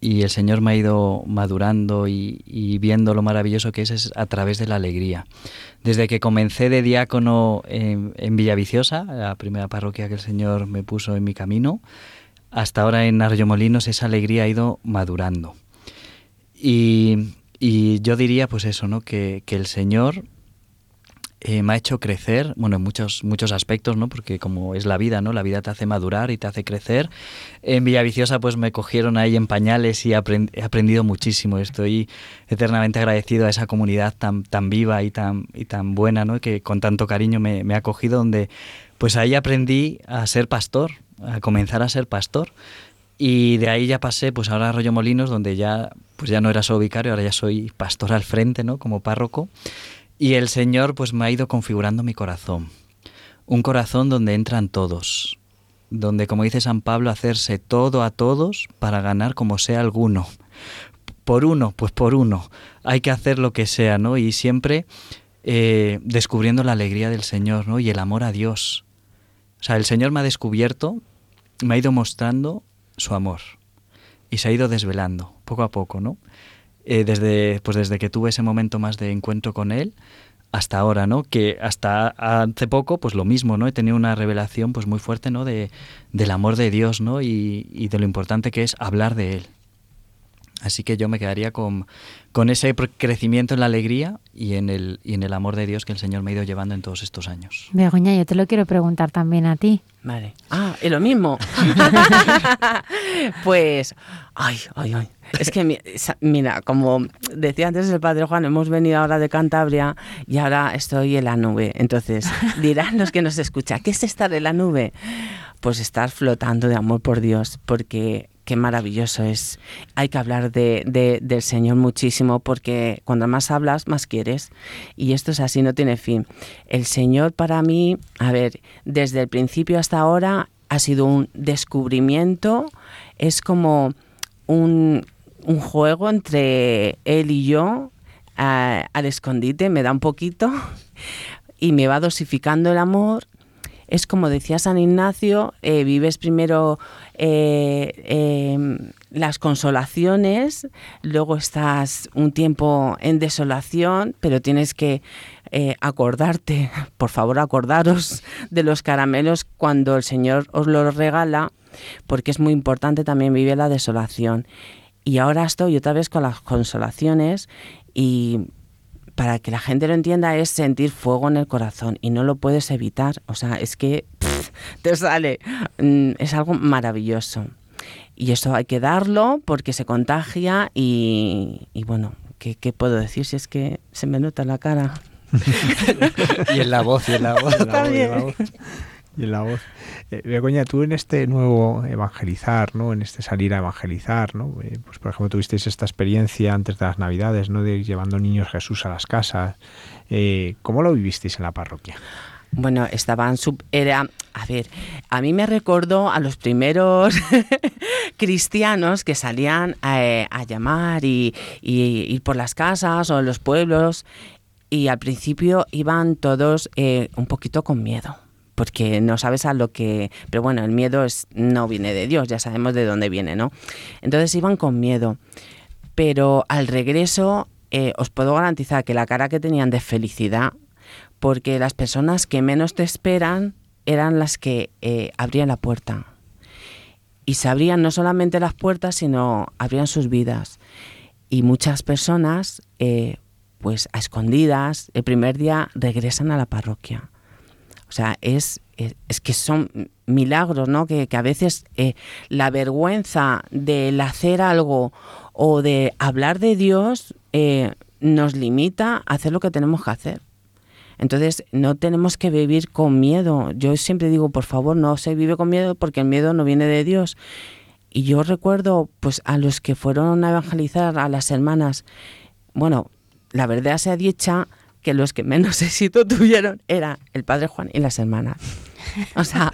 y el Señor me ha ido madurando y, viendo lo maravilloso que es, es a través de la alegría. Desde que comencé de diácono en, Villaviciosa, la primera parroquia que el Señor me puso en mi camino, hasta ahora en Arroyomolinos esa alegría ha ido madurando. Y, yo diría pues eso, ¿no? Que el Señor eh, me ha hecho crecer, bueno, en muchos, muchos aspectos, ¿no? Porque como es la vida, ¿no? La vida te hace madurar y te hace crecer. En Villaviciosa, pues me cogieron ahí en pañales y he aprendido muchísimo. Estoy eternamente agradecido a esa comunidad tan, tan viva y tan, y tan buena, ¿no? Que con tanto cariño me, me ha acogido, donde pues ahí aprendí a ser pastor, a comenzar a ser pastor. Y de ahí ya pasé, pues ahora a Arroyo Molinos, donde ya, pues ya no era solo vicario, ahora ya soy pastor al frente, ¿no? Como párroco. Y el Señor pues me ha ido configurando mi corazón. Un corazón donde entran todos, donde como dice San Pablo, hacerse todo a todos para ganar como sea alguno. Por uno, pues por uno. Hay que hacer lo que sea, ¿no? Y siempre eh, descubriendo la alegría del Señor, ¿no? Y el amor a Dios. O sea, el Señor me ha descubierto, me ha ido mostrando su amor. Y se ha ido desvelando, poco a poco, ¿no? Eh, desde, pues desde que tuve ese momento más de encuentro con él hasta ahora, ¿no? Que hasta hace poco, pues lo mismo, ¿no? He tenido una revelación pues muy fuerte, ¿no? De, del amor de Dios, ¿no? Y, y de lo importante que es hablar de Él. Así que yo me quedaría con, con ese crecimiento en la alegría y en, el, y en el amor de Dios que el Señor me ha ido llevando en todos estos años. Begoña, yo te lo quiero preguntar también a ti. Vale. Ah, es lo mismo. pues, ay, ay, ay. Es que, mira, como decía antes el Padre Juan, hemos venido ahora de Cantabria y ahora estoy en la nube. Entonces, dirán los que nos escuchan, ¿qué es estar en la nube? Pues estar flotando de amor por Dios, porque qué maravilloso es. Hay que hablar de, del Señor muchísimo porque cuando más hablas, más quieres. Y esto es así, no tiene fin. El Señor para mí, a ver, desde el principio hasta ahora ha sido un descubrimiento, es como un, un juego entre Él y yo al escondite, me da un poquito y me va dosificando el amor es como decía San Ignacio, eh, vives primero eh, em, las consolaciones, luego estás un tiempo en desolación, pero tienes que eh, acordarte, por favor acordaros de los caramelos cuando el Señor os los regala, porque es muy importante también vivir la desolación. Y ahora estoy otra vez con las consolaciones y para que la gente lo entienda, es sentir fuego en el corazón y no lo puedes evitar. O sea, es que te sale. Mm, es algo maravilloso. Y eso hay que darlo porque se contagia y, bueno, ¿qué, puedo decir si es que se me nota la cara? y en la voz, y en la voz. y en la voz. Eh, Begoña, tú en este nuevo evangelizar, ¿no? En este salir a evangelizar, ¿no? Eh, pues por ejemplo, tuvisteis esta experiencia antes de las Navidades, ¿no? De ir llevando niños Jesús a las casas. Eh, ¿Cómo lo vivisteis en la parroquia? Bueno, estaban sub, era, a ver, a mí me recordó a los primeros cristianos que salían a, llamar y, ir por las casas o los pueblos y al principio iban todos un poquito con miedo porque no sabes a lo que... Pero bueno, el miedo es, no viene de Dios, ya sabemos de dónde viene, ¿no? Entonces iban con miedo. Pero al regreso eh, os puedo garantizar que la cara que tenían de felicidad, porque las personas que menos te esperan eran las que eh, abrían la puerta. Y se abrían no solamente las puertas, sino abrían sus vidas. Y muchas personas, eh, pues a escondidas, el primer día regresan a la parroquia o sea, es, es, que son milagros, ¿no? Que, a veces eh, la vergüenza del hacer algo o de hablar de Dios nos limita a hacer lo que tenemos que hacer. Entonces, no tenemos que vivir con miedo. Yo siempre digo, por favor, no se vive con miedo porque el miedo no viene de Dios. Y yo recuerdo, pues, a los que fueron a evangelizar a las hermanas, bueno, la verdad sea dicha, que los que menos éxito tuvieron era el padre Juan y las hermanas. O sea,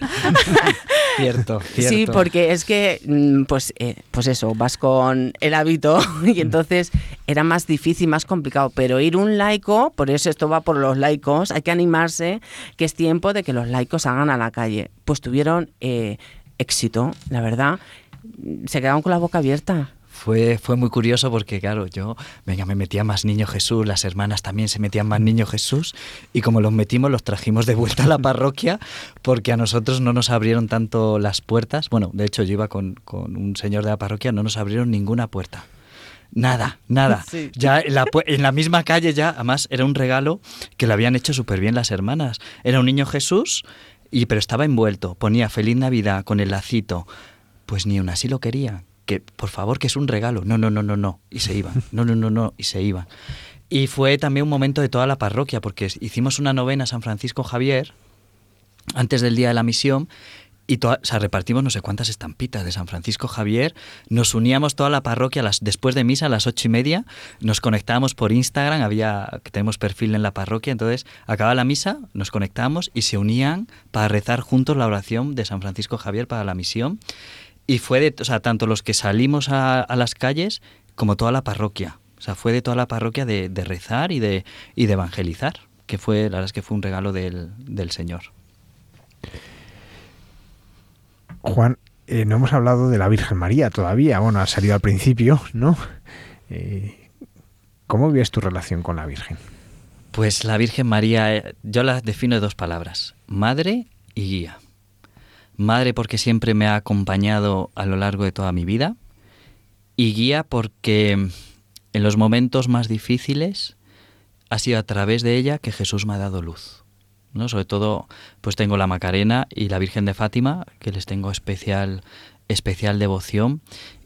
cierto, cierto. Sí, porque es que, mm, pues, eh, pues eso, vas con el hábito y entonces era más difícil, más complicado. Pero ir un laico, por eso esto va por los laicos, hay que animarse, que es tiempo de que los laicos hagan a la calle. Pues tuvieron eh, éxito, la verdad. Se quedaron con la boca abierta. Fue, fue muy curioso porque, claro, yo, venga, me metía más niño Jesús, las hermanas también se metían más niño Jesús, y como los metimos, los trajimos de vuelta a la parroquia, porque a nosotros no nos abrieron tanto las puertas. Bueno, de hecho, yo iba con, con un señor de la parroquia, no nos abrieron ninguna puerta. Nada, nada. Ya en la, en la, misma calle ya, además era un regalo que le habían hecho súper bien las hermanas. Era un niño Jesús, y, pero estaba envuelto, ponía Feliz Navidad con el lacito. Pues ni una así lo quería que por favor, que es un regalo. No, no, no, no, no. Y se iban. No, no, no, no. Y se iban. Y fue también un momento de toda la parroquia, porque hicimos una novena a San Francisco Javier antes del día de la misión y o sea, repartimos no sé cuántas estampitas de San Francisco Javier, nos uníamos toda la parroquia las, después de misa a las ocho y media, nos conectábamos por Instagram, había que tenemos perfil en la parroquia, entonces acaba la misa, nos conectábamos y se unían para rezar juntos la oración de San Francisco Javier para la misión y fue de, o sea, tanto los que salimos a, las calles como toda la parroquia. O sea, fue de toda la parroquia de, rezar y de, y de evangelizar, que fue, la verdad es que fue un regalo del, Señor. Juan, eh, no hemos hablado de la Virgen María todavía. Bueno, ha salido al principio, ¿no? Eh, ¿Cómo vives tu relación con la Virgen? Pues la Virgen María, eh, yo la defino de dos palabras, madre y guía. Madre porque siempre me ha acompañado a lo largo de toda mi vida y guía porque en los momentos más difíciles ha sido a través de ella que Jesús me ha dado luz. ¿no? Sobre todo, pues tengo la Macarena y la Virgen de Fátima, que les tengo especial, especial devoción.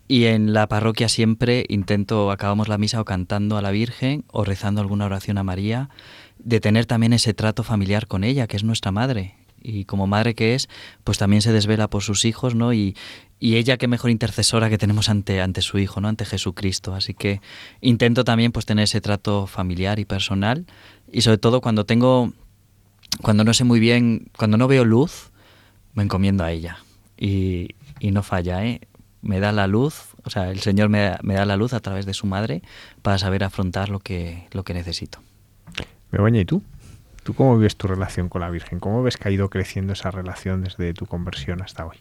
Y en la parroquia siempre intento, acabamos la misa o cantando a la Virgen o rezando alguna oración a María, de tener también ese trato familiar con ella, que es nuestra madre, y como madre que es, pues también se desvela por sus hijos, ¿no? Y, y ella qué mejor intercesora que tenemos ante, ante su hijo, ¿no? Ante Jesucristo. Así que intento también pues tener ese trato familiar y personal y sobre todo cuando tengo, cuando no sé muy bien, cuando no veo luz, me encomiendo a ella y, y no falla, ¿eh? Me da la luz, o sea, el Señor me, me da la luz a través de su madre para saber afrontar lo que, lo que necesito. Begoña, ¿y tú? ¿Tú cómo ves tu relación con la Virgen? ¿Cómo ves que ha ido creciendo esa relación desde tu conversión hasta hoy?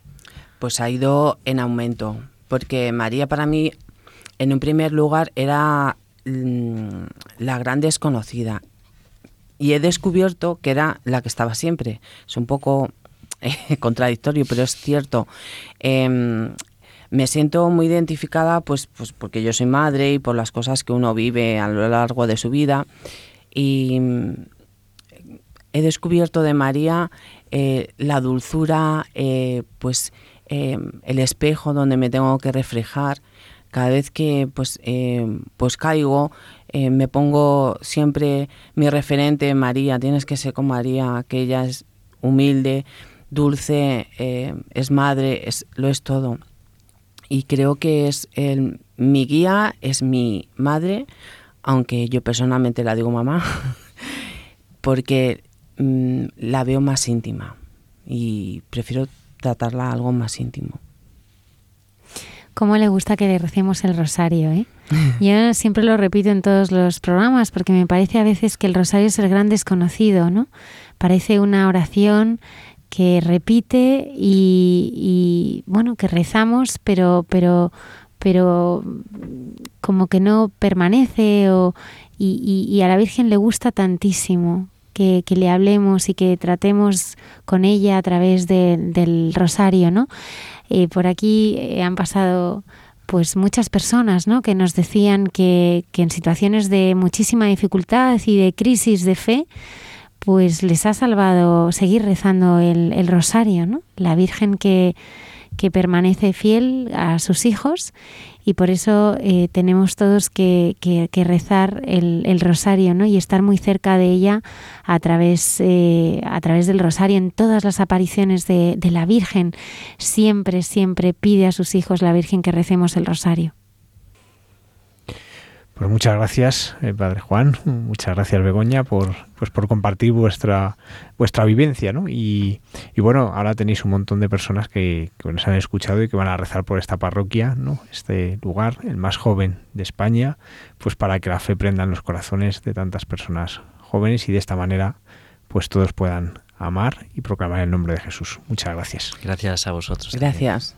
Pues ha ido en aumento, porque María para mí, en un primer lugar, era mm, la gran desconocida. Y he descubierto que era la que estaba siempre. Es un poco eh, contradictorio, pero es cierto. Em, me siento muy identificada pues, pues porque yo soy madre y por las cosas que uno vive a lo largo de su vida. Y he descubierto de María eh, la dulzura, eh, pues eh, el espejo donde me tengo que reflejar. Cada vez que pues, pues caigo, me pongo siempre mi referente María, tienes que ser con María, que ella es humilde, dulce, es madre, es, lo es todo. Y creo que es el, mi guía, es mi madre, aunque yo personalmente la digo mamá, porque Mm, la veo más íntima y prefiero tratarla algo más íntimo. ¿Cómo le gusta que le recemos el rosario? Eh? Yo siempre lo repito en todos los programas porque me parece a veces que el rosario es el gran desconocido, ¿no? Parece una oración que repite y, bueno, que rezamos, pero, pero, pero como que no permanece o, y a la Virgen le gusta tantísimo que, le hablemos y que tratemos con ella a través del rosario, ¿no? Eh, por aquí eh, han pasado pues muchas personas ¿no? que nos decían que, en situaciones de muchísima dificultad y de crisis de fe, pues les ha salvado seguir rezando el, el rosario, ¿no? La Virgen que, que permanece fiel a sus hijos y por eso eh, tenemos todos que, rezar el, rosario ¿no? y estar muy cerca de ella a través, eh, a través del rosario en todas las apariciones de, de la Virgen. Siempre, siempre pide a sus hijos la Virgen que recemos el rosario. Pues muchas gracias, eh, Padre Juan, muchas gracias Begoña por, pues por compartir vuestra, vuestra vivencia, ¿no? Y, bueno, ahora tenéis un montón de personas que, que nos han escuchado y que van a rezar por esta parroquia, ¿no? Este lugar, el más joven de España, pues para que la fe prenda en los corazones de tantas personas jóvenes y de esta manera, pues todos puedan amar y proclamar el nombre de Jesús. Muchas gracias. Gracias a vosotros. Gracias.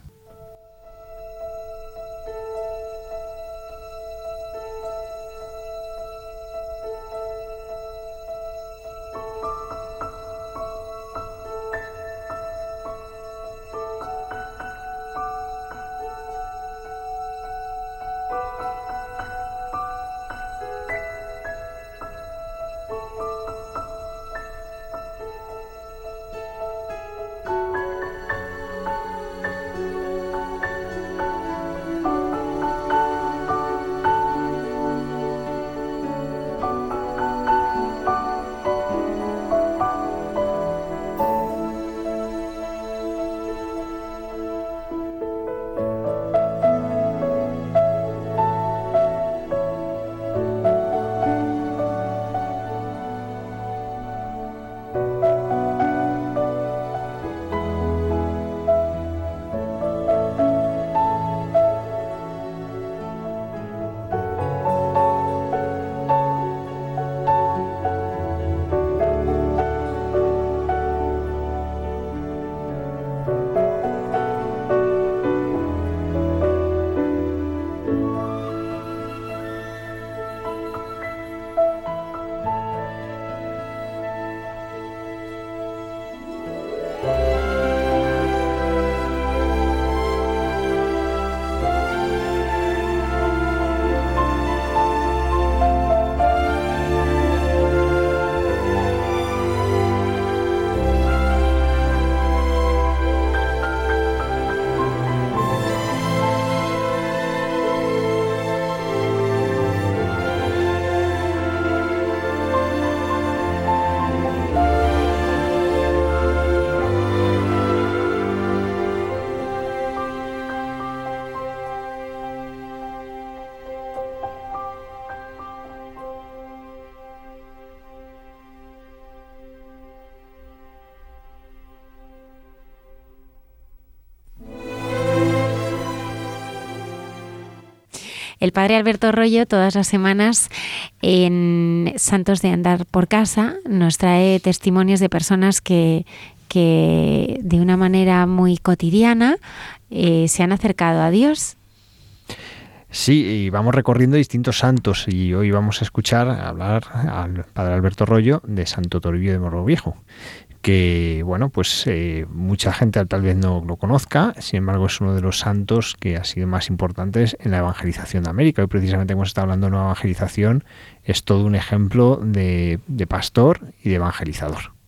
El padre Alberto Rollo todas las semanas en Santos de Andar por Casa nos trae testimonios de personas que, que de una manera muy cotidiana eh, se han acercado a Dios. Sí, y vamos recorriendo distintos santos y hoy vamos a escuchar hablar al padre Alberto Rollo de Santo Toribio de Morro Viejo que bueno, pues eh, mucha gente tal vez no lo conozca, sin embargo es uno de los santos que ha sido más importantes en la evangelización de América. Hoy precisamente hemos estado hablando de una evangelización, es todo un ejemplo de pastor y de evangelizador.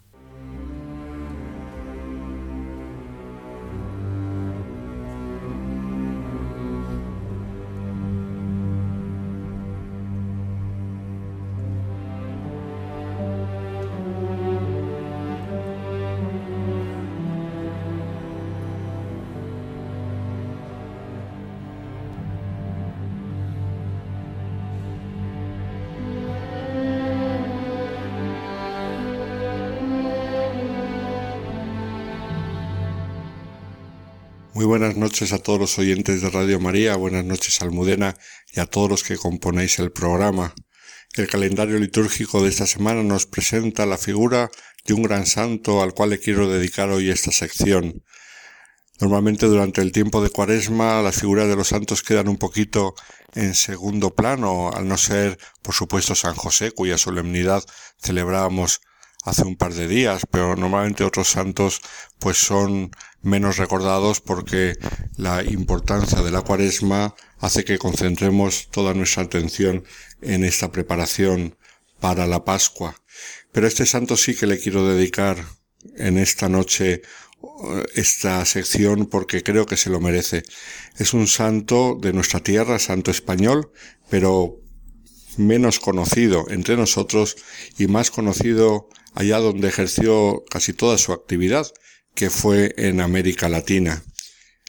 Buenas noches a todos los oyentes de Radio María, buenas noches Almudena y a todos los que componéis el programa. El calendario litúrgico de esta semana nos presenta la figura de un gran santo al cual le quiero dedicar hoy esta sección. Normalmente durante el tiempo de Cuaresma las figuras de los santos quedan un poquito en segundo plano, al no ser, por supuesto, San José, cuya solemnidad celebrábamos hace un par de días, pero normalmente otros santos pues son menos recordados porque la importancia de la cuaresma hace que concentremos toda nuestra atención en esta preparación para la Pascua. Pero este santo sí que le quiero dedicar en esta noche eh, esta sección porque creo que se lo merece. Es un santo de nuestra tierra, santo español, pero menos conocido entre nosotros y más conocido allá donde ejerció casi toda su actividad, que fue en América Latina.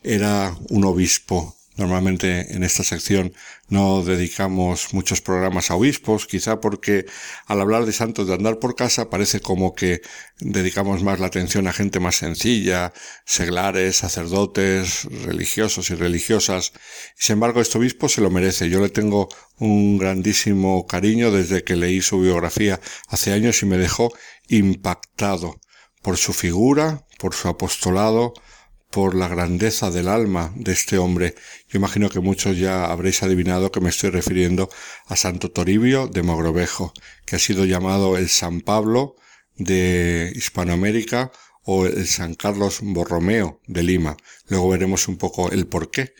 Era un obispo Normalmente en esta sección no dedicamos muchos programas a obispos, quizá porque al hablar de santos de andar por casa parece como que dedicamos más la atención a gente más sencilla, seglares, sacerdotes, religiosos y religiosas. Sin embargo, este obispo se lo merece. Yo le tengo un grandísimo cariño desde que leí su biografía hace años y me dejó impactado por su figura, por su apostolado, por la grandeza del alma de este hombre. Yo imagino que muchos ya habréis adivinado que me estoy refiriendo a Santo Toribio de Mogrovejo, que ha sido llamado el San Pablo de Hispanoamérica o el San Carlos Borromeo de Lima. Luego veremos un poco el por qué.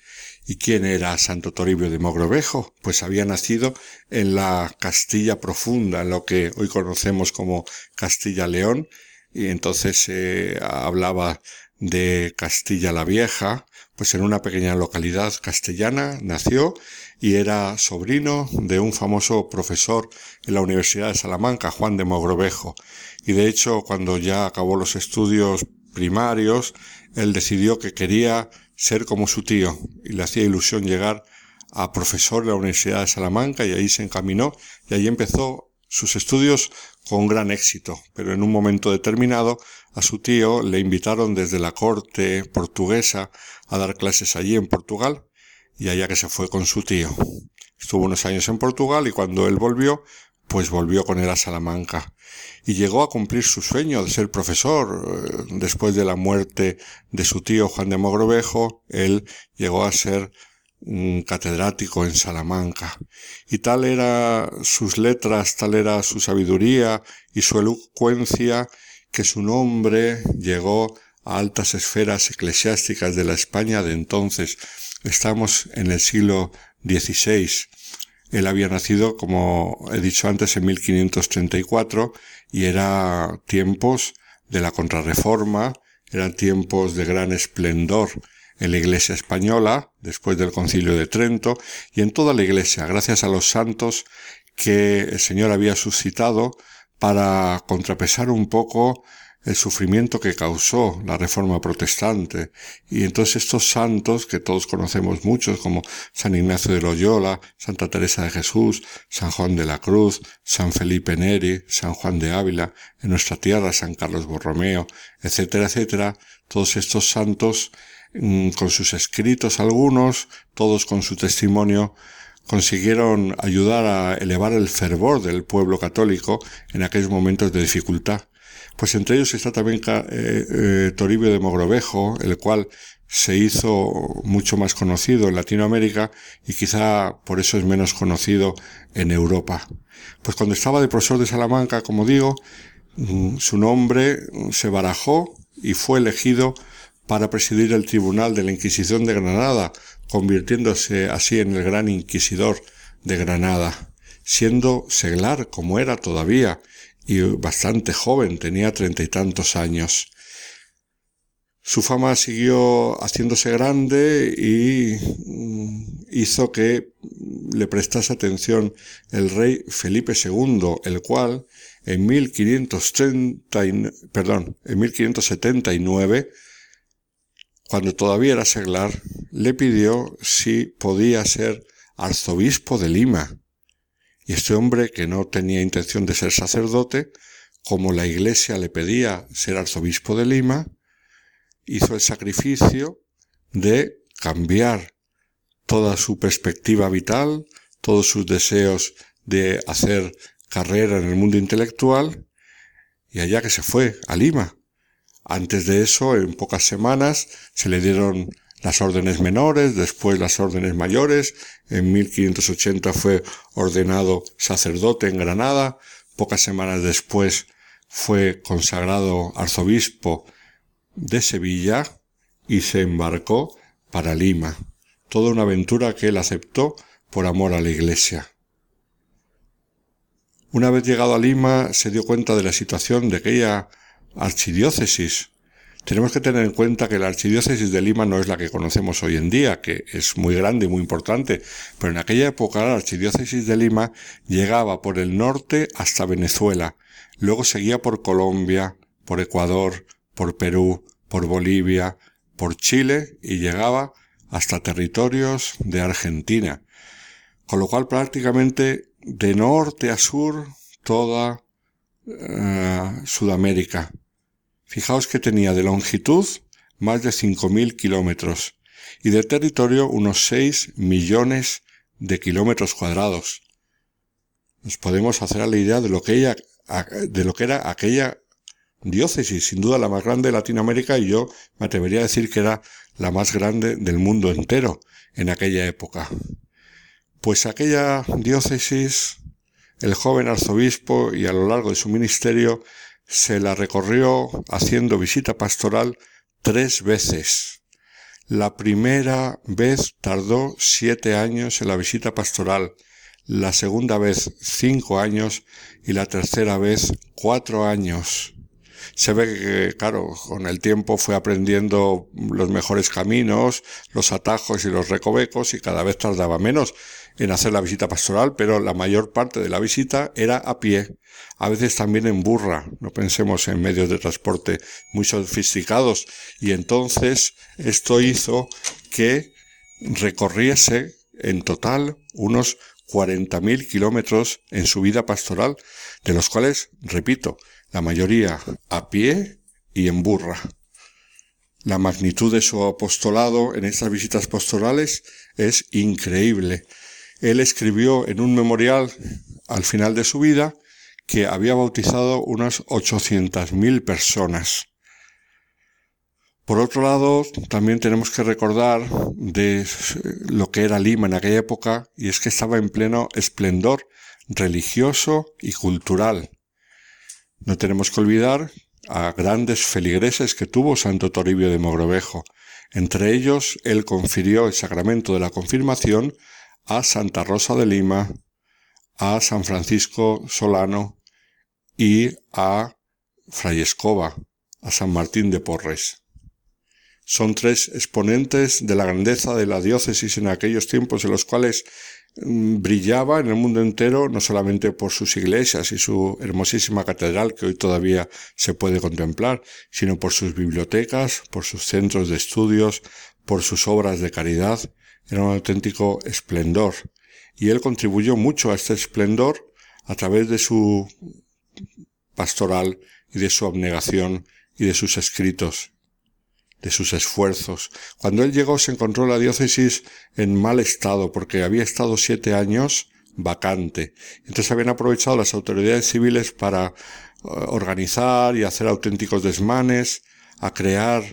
¿Y quién era Santo Toribio de Mogrovejo? Pues había nacido en la Castilla profunda, en lo que hoy conocemos como Castilla-León, y entonces se hablaba de Castilla la Vieja, pues en una pequeña localidad castellana nació y era sobrino de un famoso profesor en la Universidad de Salamanca, Juan de Mogrovejo. Y de hecho, cuando ya acabó los estudios primarios, él decidió que quería ser como su tío y le hacía ilusión llegar a profesor de la Universidad de Salamanca y ahí se encaminó y ahí empezó sus estudios con gran éxito, pero en un momento determinado a su tío le invitaron desde la corte portuguesa a dar clases allí en Portugal y allá que se fue con su tío. Estuvo unos años en Portugal y cuando él volvió, pues volvió con él a Salamanca y llegó a cumplir su sueño de ser profesor. Eh, después de la muerte de su tío Juan de Mogrovejo, él llegó a ser un catedrático en Salamanca. Y tal era sus letras, tal era su sabiduría y su elocuencia, que su nombre llegó a altas esferas eclesiásticas de la España de entonces. Estamos en el siglo XVI. Él había nacido, como he dicho antes, en 1534 y era tiempos de la contrarreforma, eran tiempos de gran esplendor en la Iglesia española, después del Concilio de Trento, y en toda la Iglesia, gracias a los santos que el Señor había suscitado para contrapesar un poco el sufrimiento que causó la reforma protestante. Y entonces estos santos, que todos conocemos muchos, como San Ignacio de Loyola, Santa Teresa de Jesús, San Juan de la Cruz, San Felipe Neri, San Juan de Ávila, en nuestra tierra San Carlos Borromeo, etcétera, etcétera, todos estos santos Mm, con sus escritos algunos, todos con su testimonio, consiguieron ayudar a elevar el fervor del pueblo católico en aquellos momentos de dificultad. Pues entre ellos está también eh, eh, Toribio de Mogrovejo, el cual se hizo mucho más conocido en Latinoamérica y quizá por eso es menos conocido en Europa. Pues cuando estaba de profesor de Salamanca, como digo, mm, su nombre se barajó y fue elegido para presidir el Tribunal de la Inquisición de Granada, convirtiéndose así en el gran inquisidor de Granada, siendo seglar como era todavía y bastante joven, tenía treinta y tantos años. Su fama siguió haciéndose grande y mm, hizo que le prestase atención el rey Felipe II, el cual en 1530, perdón, en 1579 cuando todavía era seglar, le pidió si podía ser arzobispo de Lima. Y este hombre, que no tenía intención de ser sacerdote, como la iglesia le pedía ser arzobispo de Lima, hizo el sacrificio de cambiar toda su perspectiva vital, todos sus deseos de hacer carrera en el mundo intelectual, y allá que se fue, a Lima, antes de eso, en pocas semanas, se le dieron las órdenes menores, después las órdenes mayores. En 1580 fue ordenado sacerdote en Granada. Pocas semanas después fue consagrado arzobispo de Sevilla y se embarcó para Lima. Toda una aventura que él aceptó por amor a la Iglesia. Una vez llegado a Lima se dio cuenta de la situación de aquella archidiócesis. Tenemos que tener en cuenta que la archidiócesis de Lima no es la que conocemos hoy en día, que es muy grande y muy importante, pero en aquella época la archidiócesis de Lima llegaba por el norte hasta Venezuela, luego seguía por Colombia, por Ecuador, por Perú, por Bolivia, por Chile y llegaba hasta territorios de Argentina, con lo cual prácticamente de norte a sur toda eh, Sudamérica. Fijaos que tenía de longitud más de 5.000 kilómetros y de territorio unos 6 millones de kilómetros cuadrados. Nos podemos hacer a la idea de lo que de lo que era aquella diócesis, sin duda la más grande de Latinoamérica y yo me atrevería a decir que era la más grande del mundo entero en aquella época. Pues aquella diócesis, el joven arzobispo y a lo largo de su ministerio se la recorrió haciendo visita pastoral tres veces. La primera vez tardó siete años en la visita pastoral, la segunda vez cinco años y la tercera vez cuatro años. Se ve que, claro, con el tiempo fue aprendiendo los mejores caminos, los atajos y los recovecos y cada vez tardaba menos en hacer la visita pastoral, pero la mayor parte de la visita era a pie, a veces también en burra, no pensemos en medios de transporte muy sofisticados, y entonces esto hizo que recorriese en total unos 40.000 kilómetros en su vida pastoral, de los cuales, repito, la mayoría a pie y en burra. La magnitud de su apostolado en estas visitas pastorales es increíble. Él escribió en un memorial al final de su vida que había bautizado unas 800.000 personas. Por otro lado, también tenemos que recordar de lo que era Lima en aquella época, y es que estaba en pleno esplendor religioso y cultural. No tenemos que olvidar a grandes feligreses que tuvo Santo Toribio de Mogrovejo. Entre ellos, él confirió el sacramento de la confirmación a Santa Rosa de Lima, a San Francisco Solano y a Fray Escoba, a San Martín de Porres. Son tres exponentes de la grandeza de la diócesis en aquellos tiempos en los cuales mm, brillaba en el mundo entero, no solamente por sus iglesias y su hermosísima catedral que hoy todavía se puede contemplar, sino por sus bibliotecas, por sus centros de estudios, por sus obras de caridad, era un auténtico esplendor. Y él contribuyó mucho a este esplendor a través de su pastoral y de su abnegación y de sus escritos, de sus esfuerzos. Cuando él llegó se encontró la diócesis en mal estado porque había estado siete años vacante. Entonces habían aprovechado las autoridades civiles para eh, organizar y hacer auténticos desmanes, a crear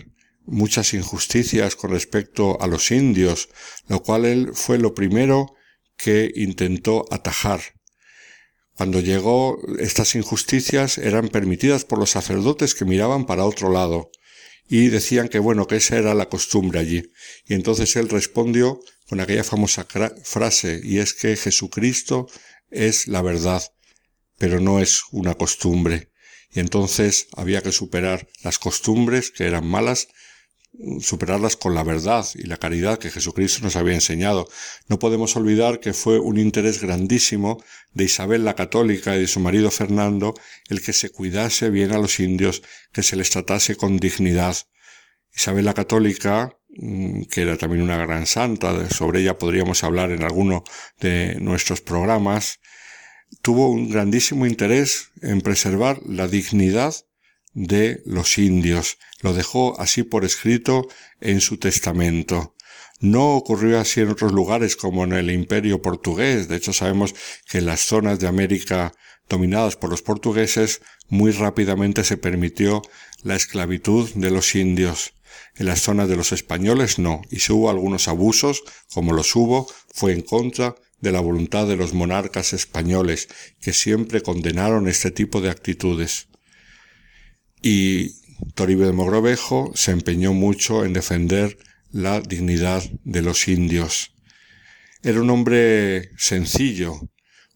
muchas injusticias con respecto a los indios, lo cual él fue lo primero que intentó atajar. Cuando llegó, estas injusticias eran permitidas por los sacerdotes que miraban para otro lado y decían que bueno, que esa era la costumbre allí. Y entonces él respondió con aquella famosa frase y es que Jesucristo es la verdad, pero no es una costumbre. Y entonces había que superar las costumbres que eran malas superarlas con la verdad y la caridad que Jesucristo nos había enseñado. No podemos olvidar que fue un interés grandísimo de Isabel la Católica y de su marido Fernando el que se cuidase bien a los indios, que se les tratase con dignidad. Isabel la Católica, mm, que era también una gran santa, sobre ella podríamos hablar en alguno de nuestros programas, tuvo un grandísimo interés en preservar la dignidad de los indios. Lo dejó así por escrito en su testamento. No ocurrió así en otros lugares como en el imperio portugués. De hecho, sabemos que en las zonas de América dominadas por los portugueses muy rápidamente se permitió la esclavitud de los indios. En las zonas de los españoles no, y si hubo algunos abusos, como los hubo, fue en contra de la voluntad de los monarcas españoles, que siempre condenaron este tipo de actitudes y Toribio de Mogrovejo se empeñó mucho en defender la dignidad de los indios. Era un hombre sencillo.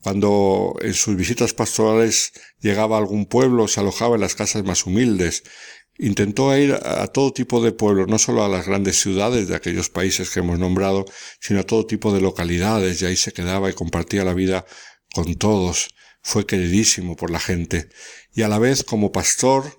Cuando en sus visitas pastorales llegaba a algún pueblo, se alojaba en las casas más humildes. Intentó ir a todo tipo de pueblos, no solo a las grandes ciudades de aquellos países que hemos nombrado, sino a todo tipo de localidades, y ahí se quedaba y compartía la vida con todos. Fue queridísimo por la gente. Y a la vez, como pastor,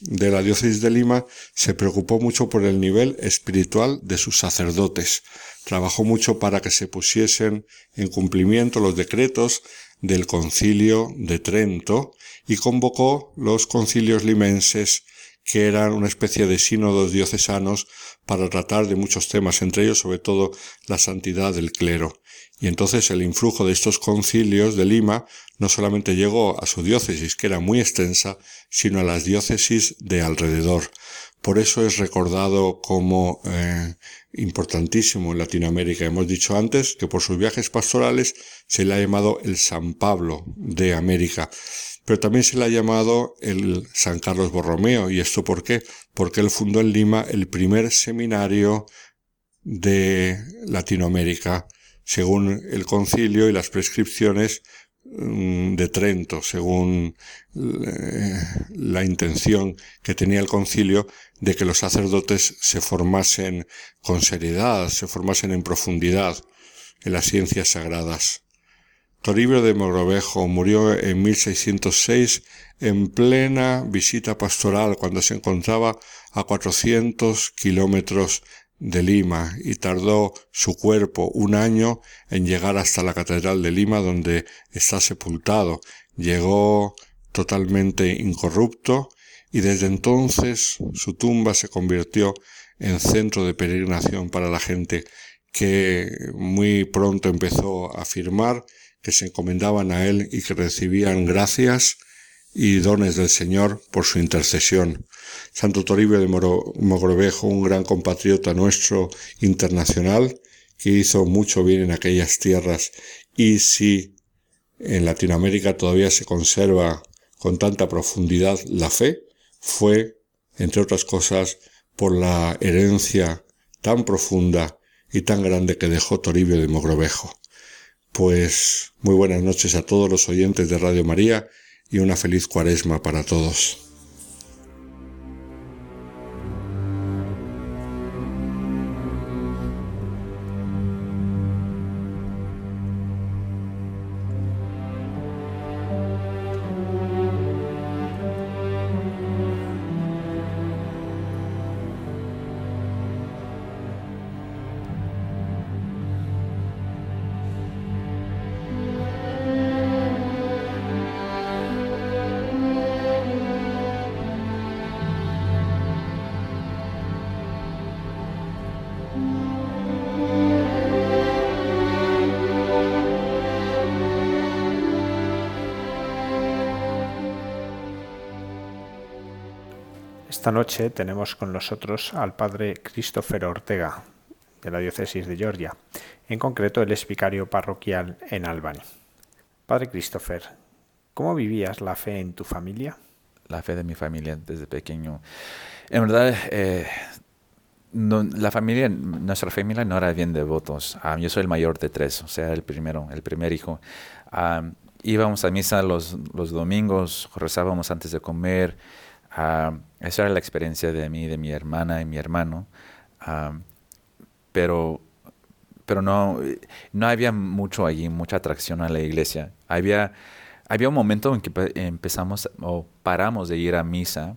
de la diócesis de Lima se preocupó mucho por el nivel espiritual de sus sacerdotes. Trabajó mucho para que se pusiesen en cumplimiento los decretos del concilio de Trento y convocó los concilios limenses que eran una especie de sínodos diocesanos para tratar de muchos temas, entre ellos sobre todo la santidad del clero. Y entonces el influjo de estos concilios de Lima no solamente llegó a su diócesis, que era muy extensa, sino a las diócesis de alrededor. Por eso es recordado como eh, importantísimo en Latinoamérica. Hemos dicho antes que por sus viajes pastorales se le ha llamado el San Pablo de América pero también se le ha llamado el San Carlos Borromeo. ¿Y esto por qué? Porque él fundó en Lima el primer seminario de Latinoamérica, según el concilio y las prescripciones mm, de Trento, según eh, la intención que tenía el concilio de que los sacerdotes se formasen con seriedad, se formasen en profundidad en las ciencias sagradas. Toribio de Mogrovejo murió en 1606 en plena visita pastoral cuando se encontraba a 400 kilómetros de Lima y tardó su cuerpo un año en llegar hasta la Catedral de Lima donde está sepultado. Llegó totalmente incorrupto y desde entonces su tumba se convirtió en centro de peregrinación para la gente que muy pronto empezó a afirmar que se encomendaban a Él y que recibían gracias y dones del Señor por su intercesión. Santo Toribio de Mogrovejo, un gran compatriota nuestro internacional, que hizo mucho bien en aquellas tierras y si en Latinoamérica todavía se conserva con tanta profundidad la fe, fue, entre otras cosas, por la herencia tan profunda y tan grande que dejó Toribio de Mogrovejo. Pues muy buenas noches a todos los oyentes de Radio María y una feliz cuaresma para todos. Esta noche tenemos con nosotros al padre Christopher Ortega, de la diócesis de Georgia. En concreto, él es vicario parroquial en Albany. Padre Christopher, ¿cómo vivías la fe en tu familia? La fe de mi familia desde pequeño. En verdad, eh, la familia, nuestra familia no era bien devotos. Ah, yo soy el mayor de tres, o sea, el primero, el primer hijo. Ah, íbamos a misa los, los domingos, rezábamos antes de comer. Uh, esa era la experiencia de mí, de mi hermana y mi hermano. pero pero no, no había mucho allí, mucha atracción a la iglesia. Había, había un momento en que empezamos o paramos de ir a misa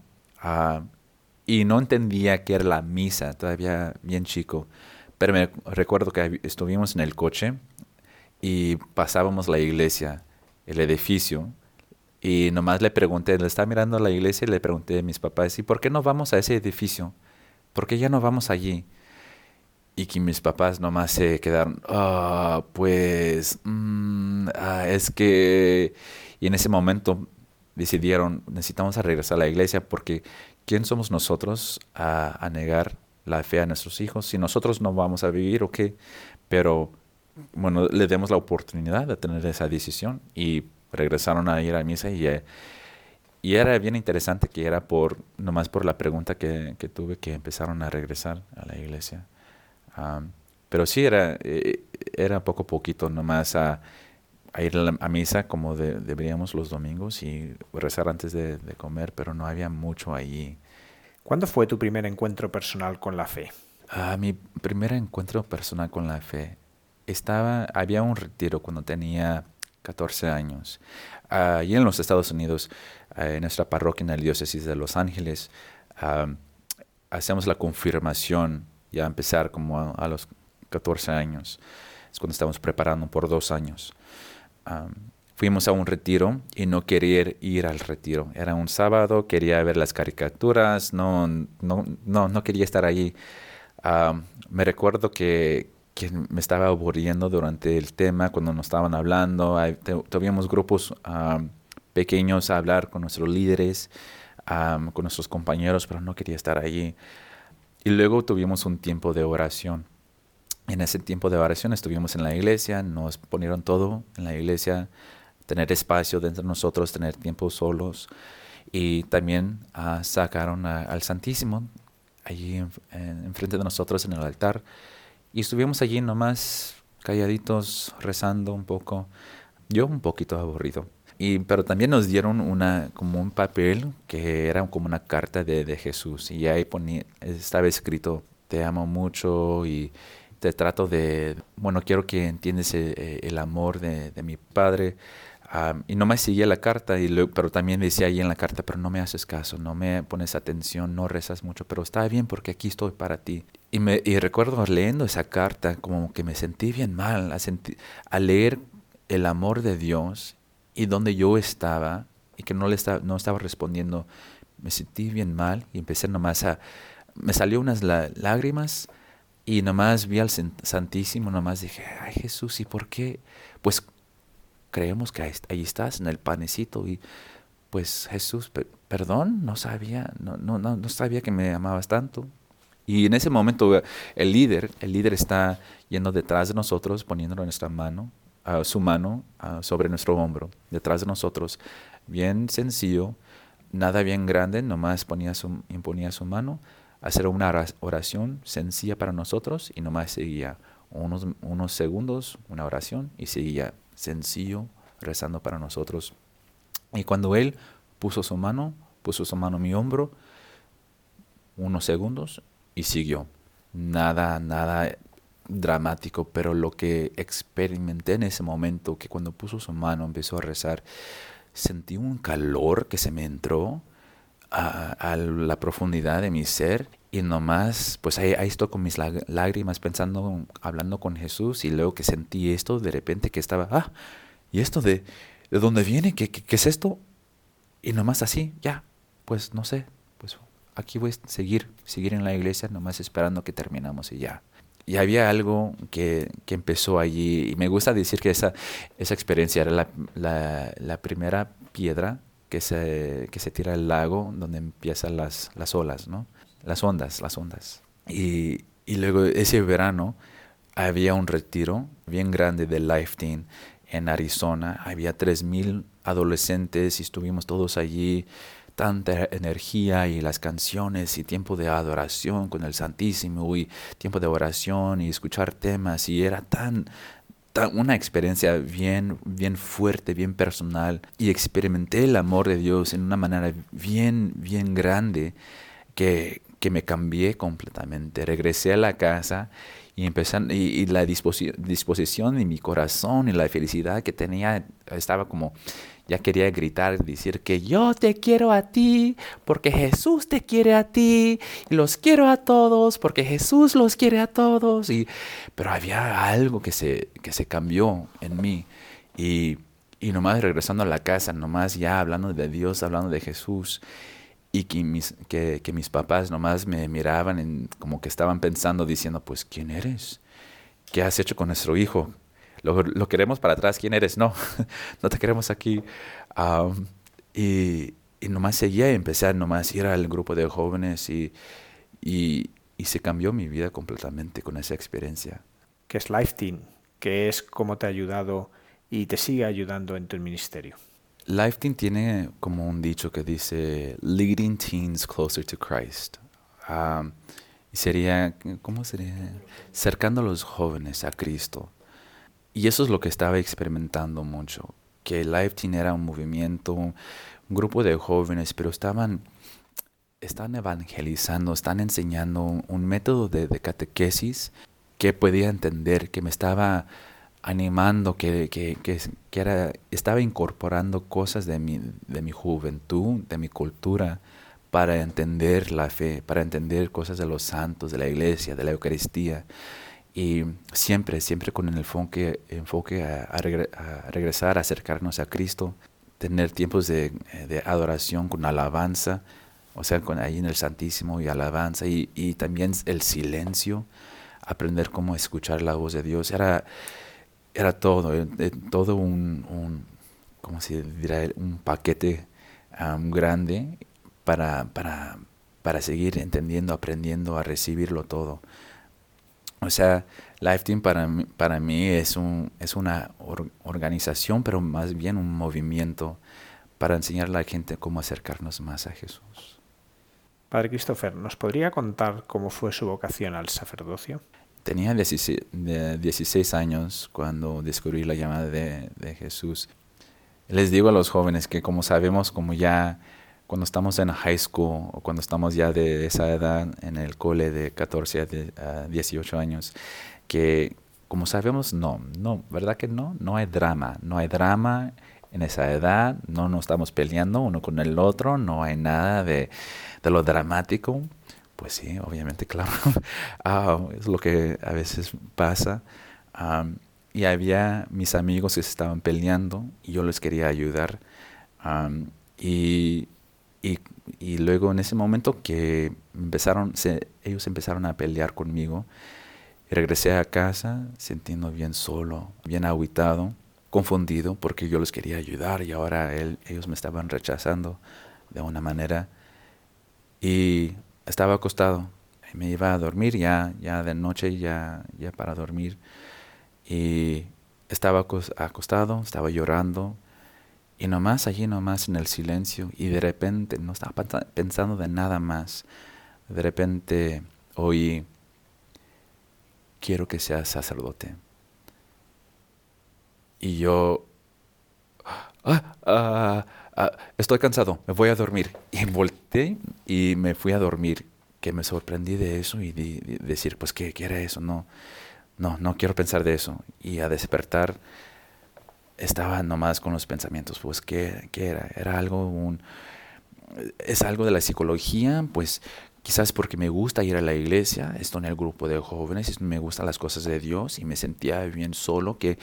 y no entendía qué era la misa, todavía bien chico. Pero me recuerdo que estuvimos en el coche y pasábamos la iglesia, el edificio, y nomás le pregunté, le estaba mirando a la iglesia y le pregunté a mis papás, ¿y por qué no vamos a ese edificio? ¿Por qué ya no vamos allí? Y que mis papás nomás se quedaron, ah, pues, mm, ah, es que... Y en ese momento decidieron, necesitamos regresar a la iglesia porque ¿quién somos nosotros a, a, negar la fe a nuestros hijos? Si nosotros no vamos a vivir, ¿o qué? Pero, bueno, le demos la oportunidad de tener esa decisión y regresaron a ir a misa y, eh, y era bien interesante que era por, nomás por la pregunta que, que tuve que empezaron a regresar a la iglesia. pero sí era, eh, era poco a poquito nomás a, a ir a, misa como deberíamos los domingos y rezar antes de, de, comer, pero no había mucho allí. ¿Cuándo fue tu primer encuentro personal con la fe? Ah, mi primer encuentro personal con la fe estaba, había un retiro cuando tenía 14 años. Allí en los Estados Unidos, en nuestra parroquia en la diócesis de Los Ángeles, hacemos la confirmación, ya empezar como a, los 14 años. Es cuando estamos preparando por dos años. fuimos a un retiro y no quería ir al retiro. Era un sábado, quería ver las caricaturas, no, no, no, no quería estar allí. me recuerdo que, que, me estaba aburriendo durante el tema cuando nos estaban hablando. Tuvimos grupos pequeños a hablar con nuestros líderes con nuestros compañeros, pero no quería estar allí. Y luego tuvimos un tiempo de oración. En ese tiempo de oración estuvimos en la iglesia, nos ponieron todo en la iglesia, tener espacio dentro de nosotros, tener tiempo solos. Y también uh, sacaron al Santísimo allí enfrente de nosotros en el altar. Y estuvimos allí nomás calladitos, rezando un poco. Yo un poquito aburrido. Y, pero también nos dieron una, como un papel que era como una carta de, de Jesús. Y ahí ponía, estaba escrito, te amo mucho y te trato de, bueno, quiero que entiendas el, eh, el amor de, de, mi Padre. Y no me seguía la carta, y pero también decía ahí en la carta, pero no me haces caso, no me pones atención, no rezas mucho, pero está bien porque aquí estoy para ti. Y, me, y recuerdo leyendo esa carta como que me sentí bien mal, a, a leer el amor de Dios y donde yo estaba y que no le estaba, no estaba respondiendo, me sentí bien mal y empecé nomás a, me salió unas lágrimas y nomás vi al Santísimo, nomás dije, ay Jesús, ¿y por qué? Pues creemos que ahí, estás en el panecito y pues Jesús, perdón, no sabía, no, no, no, sabía que me amabas tanto. Y en ese momento el líder, el líder está yendo detrás de nosotros, poniéndolo en nuestra mano su mano sobre nuestro hombro, detrás de nosotros. Bien sencillo, nada bien grande, nomás ponía su, imponía su mano, hacer una oración sencilla para nosotros y nomás seguía unos, unos segundos, una oración y seguía sencillo rezando para nosotros. Y cuando él puso su mano, puso su mano en mi hombro, unos segundos y siguió. Nada, nada dramático, pero lo que experimenté en ese momento, que cuando puso su mano empezó a rezar, sentí un calor que se me entró a, la profundidad de mi ser y nomás, pues ahí, ahí estoy con mis lágrimas pensando, hablando con Jesús y luego que sentí esto, de repente que estaba, ah, ¿y esto de, de dónde viene? ¿Qué, qué, es esto? Y nomás así, ya, pues no sé, pues aquí voy a seguir, seguir en la iglesia, nomás esperando que terminamos y ya y había algo que, que, empezó allí. Y me gusta decir que esa, esa experiencia era la, la, la primera piedra que se, que se tira al lago donde empiezan las, las olas, ¿no? Las ondas, las ondas. Y, y luego ese verano había un retiro bien grande de Life Team en Arizona. Había 3.000 adolescentes y estuvimos todos allí tanta energía y las canciones y tiempo de adoración con el Santísimo y tiempo de oración y escuchar temas y era tan una experiencia bien, bien fuerte, bien personal y experimenté el amor de Dios en una manera bien, bien grande que, que me cambié completamente. Regresé a la casa y, empezan, y, la disposición de mi corazón y la felicidad que tenía estaba como ya quería gritar, decir que yo te quiero a ti, porque Jesús te quiere a ti, y los quiero a todos, porque Jesús los quiere a todos. Y, pero había algo que se, que se cambió en mí. Y, y nomás regresando a la casa, nomás ya hablando de Dios, hablando de Jesús, y que mis, que, que mis papás nomás me miraban en, como que estaban pensando, diciendo, pues, ¿quién eres? ¿Qué has hecho con nuestro hijo? Lo, queremos para atrás, ¿quién eres? No, no te queremos aquí. y, y, nomás seguía y empecé a nomás ir al grupo de jóvenes y, y, y, se cambió mi vida completamente con esa experiencia. ¿Qué es Life Team? ¿Qué es cómo te ha ayudado y te sigue ayudando en tu ministerio? Life Team tiene como un dicho que dice leading teens closer to Christ. y sería, ¿cómo sería? Cercando a los jóvenes a Cristo. Y eso es lo que estaba experimentando mucho, que Life Team era un movimiento, un grupo de jóvenes, pero estaban, están evangelizando, están enseñando un método de, catequesis que podía entender, que me estaba animando, que, que, que, que era, estaba incorporando cosas de mi, de mi juventud, de mi cultura, para entender la fe, para entender cosas de los santos, de la iglesia, de la Eucaristía. Y siempre, siempre con el enfoque, enfoque a, regresar, acercarnos a Cristo, tener tiempos de, de, adoración con alabanza, o sea, con ahí en el Santísimo y alabanza, y, y también el silencio, aprender cómo escuchar la voz de Dios. Era, era todo, eh, eh, todo un, un ¿cómo se dirá? Un paquete um, grande para, para, para seguir entendiendo, aprendiendo a recibirlo todo. O sea, Lifetime para mí, para mí es, un, es una organización, pero más bien un movimiento para enseñar a la gente cómo acercarnos más a Jesús. Padre Christopher, ¿nos podría contar cómo fue su vocación al sacerdocio? Tenía 16, años cuando descubrí la llamada de, de, Jesús. Les digo a los jóvenes que como sabemos, como ya cuando estamos en high school o cuando estamos ya de esa edad en el cole de 14 a 18 años, que como sabemos, no, no, ¿verdad que no? No hay drama, no hay drama en esa edad, no nos estamos peleando uno con el otro, no hay nada de, de lo dramático pues sí, obviamente, claro. Ah, es lo que a veces pasa. y había mis amigos que se estaban peleando y yo les quería ayudar. y, y, luego en ese momento que empezaron, ellos empezaron a pelear conmigo, regresé a casa sintiendo bien solo, bien aguitado, confundido porque yo les quería ayudar y ahora ellos me estaban rechazando de una manera. Y estaba acostado, me iba a dormir ya, ya de noche, ya, ya para dormir. Y estaba acostado, estaba llorando. Y nomás allí, nomás en el silencio. Y de repente, no estaba pensando de nada más. De repente oí, quiero que seas sacerdote. Y yo, ah, ah, Ah, estoy cansado, me voy a dormir. Y volteé y me fui a dormir, que me sorprendí de eso y de, decir, pues, ¿qué, ¿qué, era eso? No, no, no quiero pensar de eso. Y a despertar estaba nomás con los pensamientos, pues, ¿qué, qué era? Era algo, un, es algo de la psicología, pues, quizás porque me gusta ir a la iglesia, estoy en el grupo de jóvenes, me gustan las cosas de Dios y me sentía bien solo, que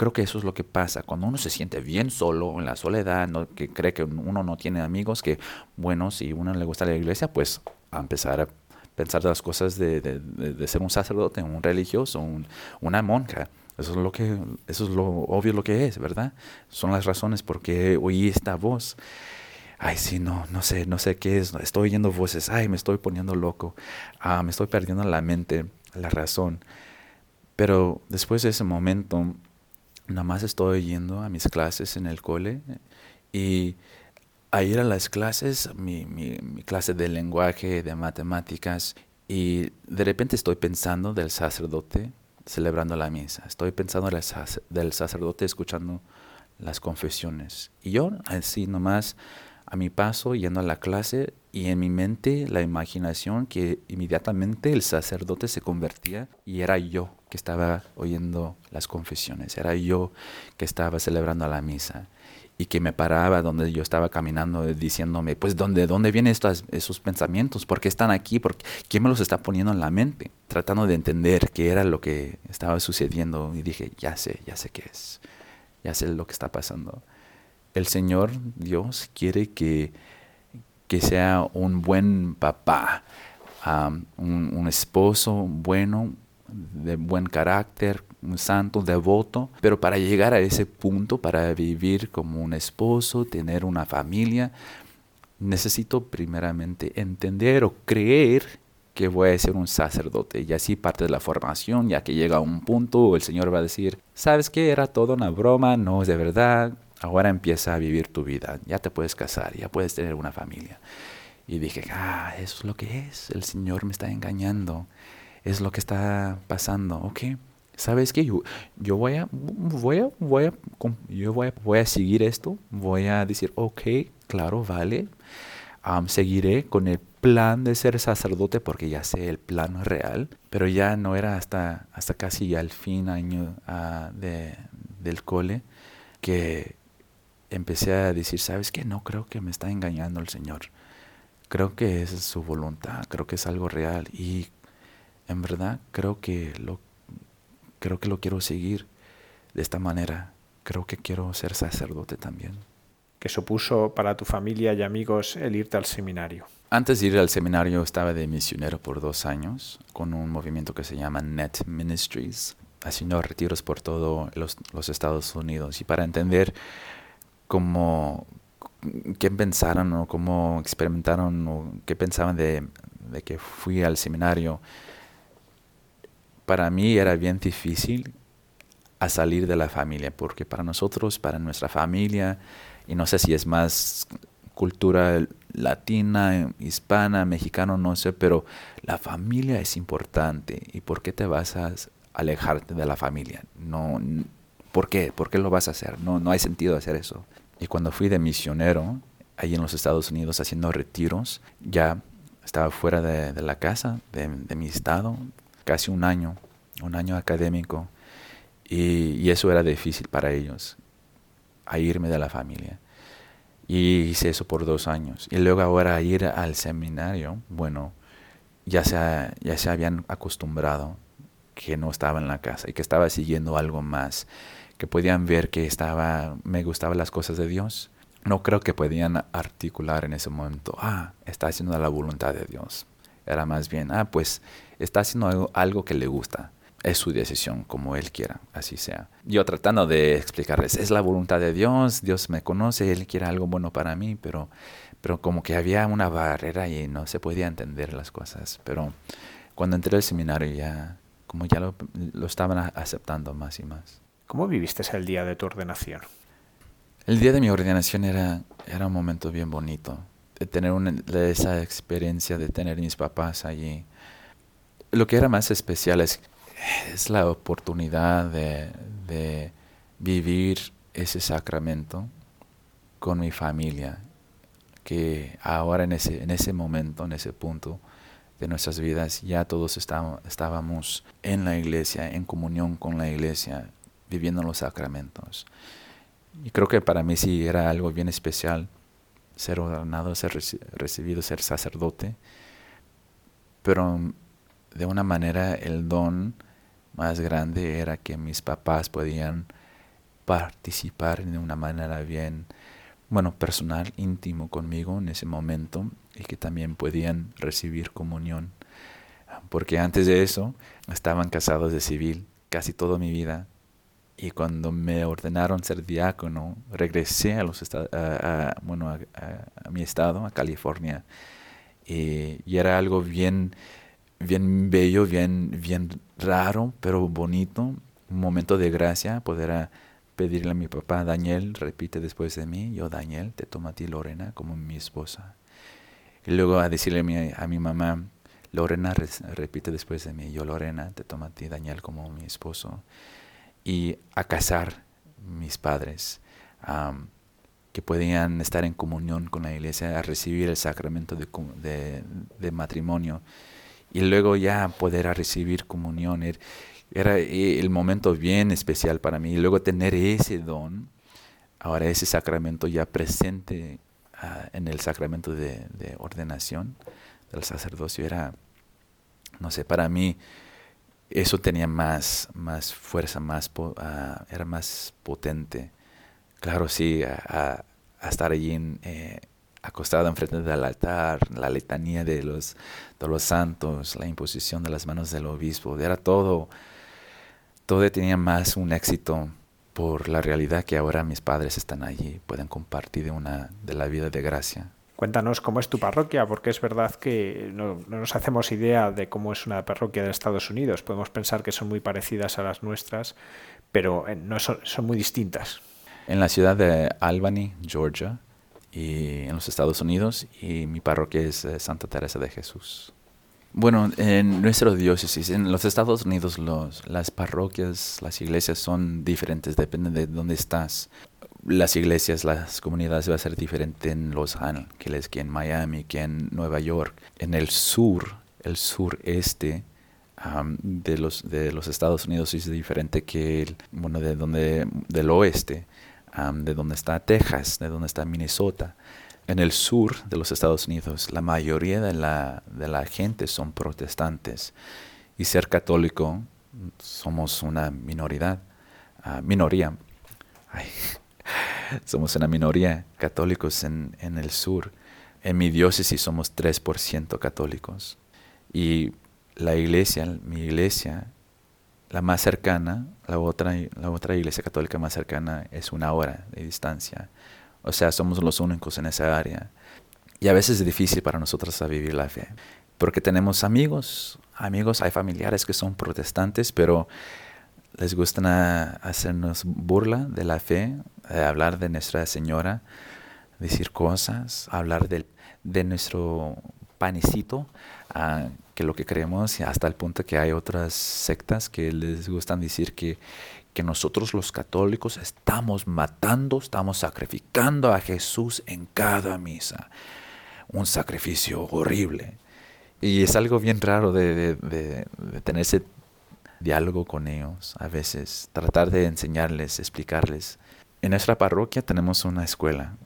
Creo que eso es lo que pasa cuando uno se siente bien solo, en la soledad, ¿no? que cree que uno no tiene amigos, que bueno, si uno le gusta la iglesia, pues a empezar a pensar las cosas de, de, ser un sacerdote, un religioso, un, una monja. Eso es lo que, eso es lo obvio lo que es, ¿verdad? Son las razones por qué oí esta voz. Ay, sí, no, no sé, no sé qué es. Estoy oyendo voces. Ay, me estoy poniendo loco. Ah, me estoy perdiendo la mente, la razón. Pero después de ese momento, nada más estoy yendo a mis clases en el cole y a ir a las clases, mi, mi, clase de lenguaje, de matemáticas, y de repente estoy pensando del sacerdote celebrando la misa, estoy pensando del sacerdote escuchando las confesiones. Y yo así nomás a mi paso yendo a la clase y en mi mente la imaginación que inmediatamente el sacerdote se convertía y era yo que estaba oyendo las confesiones, era yo que estaba celebrando la misa y que me paraba donde yo estaba caminando diciéndome, pues ¿dónde, dónde vienen estos, esos pensamientos? ¿Por qué están aquí? ¿Por ¿Quién me los está poniendo en la mente? Tratando de entender qué era lo que estaba sucediendo y dije, ya sé, ya sé qué es, ya sé lo que está pasando. El Señor Dios quiere que, que sea un buen papá, un esposo bueno, de buen carácter, un santo, devoto, pero para llegar a ese punto, para vivir como un esposo, tener una familia, necesito primeramente entender o creer que voy a ser un sacerdote y así parte de la formación, ya que llega a un punto el Señor va a decir, ¿sabes qué? Era todo una broma, no es de verdad, ahora empieza a vivir tu vida, ya te puedes casar, ya puedes tener una familia. Y dije, ah, eso es lo que es, el Señor me está engañando es lo que está pasando, ¿ok? ¿Sabes qué? Yo, yo voy, a, voy, a, voy, a, yo voy, a, voy a seguir esto, voy a decir, ok, claro, vale, seguiré con el plan de ser sacerdote porque ya sé el plan real, pero ya no era hasta, hasta casi al fin año ah, de, del cole que empecé a decir, ¿sabes qué? No creo que me está engañando el Señor. Creo que es su voluntad, creo que es algo real y en verdad creo que lo, creo que lo quiero seguir de esta manera. Creo que quiero ser sacerdote también. ¿Qué supuso para tu familia y amigos el irte al seminario? Antes de ir al seminario estaba de misionero por dos años con un movimiento que se llama Net Ministries, haciendo retiros por todos los, los Estados Unidos. Y para entender cómo, qué pensaron o cómo experimentaron o qué pensaban de, de que fui al seminario, para mí era bien difícil a salir de la familia, porque para nosotros, para nuestra familia, y no sé si es más cultura latina, hispana, mexicano, no sé, pero la familia es importante. ¿Y por qué te vas a alejarte de la familia? No, ¿Por qué? ¿Por qué lo vas a hacer? No, no hay sentido hacer eso. Y cuando fui de misionero, ahí en los Estados Unidos haciendo retiros, ya estaba fuera de, la casa, de, mi estado, casi un año, un año académico. Y, y, eso era difícil para ellos, a irme de la familia. Y hice eso por dos años. Y luego ahora ir al seminario, bueno, ya se, ya se habían acostumbrado que no estaba en la casa y que estaba siguiendo algo más que podían ver que estaba, me gustaban las cosas de Dios. No creo que podían articular en ese momento, ah, está haciendo la voluntad de Dios. Era más bien, ah, pues está haciendo algo, que le gusta. Es su decisión, como él quiera, así sea. Yo tratando de explicarles, es la voluntad de Dios, Dios me conoce, Él quiere algo bueno para mí, pero, pero como que había una barrera y no se podía entender las cosas. Pero cuando entré al seminario ya, como ya lo, lo estaban aceptando más y más. ¿Cómo viviste el día de tu ordenación? El día de mi ordenación era, era un momento bien bonito, de tener una, esa experiencia de tener mis papás allí. Lo que era más especial es, es la oportunidad de, de vivir ese sacramento con mi familia, que ahora en ese, en ese momento, en ese punto de nuestras vidas, ya todos estábamos en la iglesia, en comunión con la iglesia, viviendo los sacramentos. Y creo que para mí sí era algo bien especial ser ordenado, ser recibido, ser sacerdote, pero de una manera el don más grande era que mis papás podían participar de una manera bien, bueno, personal, íntimo conmigo en ese momento y que también podían recibir comunión. Porque antes de eso estaban casados de civil casi toda mi vida y cuando me ordenaron ser diácono, regresé a, los bueno, a, mi estado, a California. Y, era algo bien, bien bello, bien, bien raro, pero bonito. Un momento de gracia, poder pedirle a mi papá, Daniel, repite después de mí, yo Daniel, te tomo a ti Lorena como mi esposa. Y luego a decirle a mi, a mi mamá, Lorena, repite después de mí, yo Lorena, te tomo a ti Daniel como mi esposo y a casar mis padres, que podían estar en comunión con la iglesia, a recibir el sacramento de, de, matrimonio y luego ya poder a recibir comunión. Er, era el momento bien especial para mí. Y luego tener ese don, ahora ese sacramento ya presente ah, en el sacramento de, de ordenación del sacerdocio, era, no sé, para mí eso tenía más, más fuerza, más uh, era más potente. Claro, sí, a, estar allí en, eh, acostado enfrente del altar, la letanía de los, de los santos, la imposición de las manos del obispo, era todo, todo tenía más un éxito por la realidad que ahora mis padres están allí, pueden compartir de, una, de la vida de gracia. Cuéntanos cómo es tu parroquia, porque es verdad que no, nos hacemos idea de cómo es una parroquia de Estados Unidos. Podemos pensar que son muy parecidas a las nuestras, pero eh, no son, son muy distintas. En la ciudad de Albany, Georgia, y en los Estados Unidos, y mi parroquia es eh, Santa Teresa de Jesús. Bueno, en nuestra diócesis, en los Estados Unidos, los, las parroquias, las iglesias son diferentes, depende de dónde estás. las iglesias, las comunidades va a ser diferente en Los Ángeles que en Miami, que en Nueva York. En el sur, el sureste de, los, de los Estados Unidos es diferente que el, bueno, de donde, del oeste, de donde está Texas, de donde está Minnesota. En el sur de los Estados Unidos, la mayoría de la, de la gente son protestantes y ser católico somos una minoridad, ah, minoría. somos una minoría católicos en, en, el sur. En mi diócesis somos 3% católicos. Y la iglesia, mi iglesia, la más cercana, la otra, la otra iglesia católica más cercana es una hora de distancia. O sea, somos los únicos en esa área. Y a veces es difícil para nosotros vivir la fe. Porque tenemos amigos, amigos, hay familiares que son protestantes, pero les gusta hacernos burla de la fe, eh, hablar de Nuestra Señora, decir cosas, hablar de, de nuestro panecito, uh, que lo que creemos, hasta el punto que hay otras sectas que les gustan decir que, que nosotros los católicos estamos matando, estamos sacrificando a Jesús en cada misa. Un sacrificio horrible. Y es algo bien raro de, de, tener ese diálogo con ellos a veces, tratar de enseñarles, explicarles. En nuestra parroquia tenemos una escuela,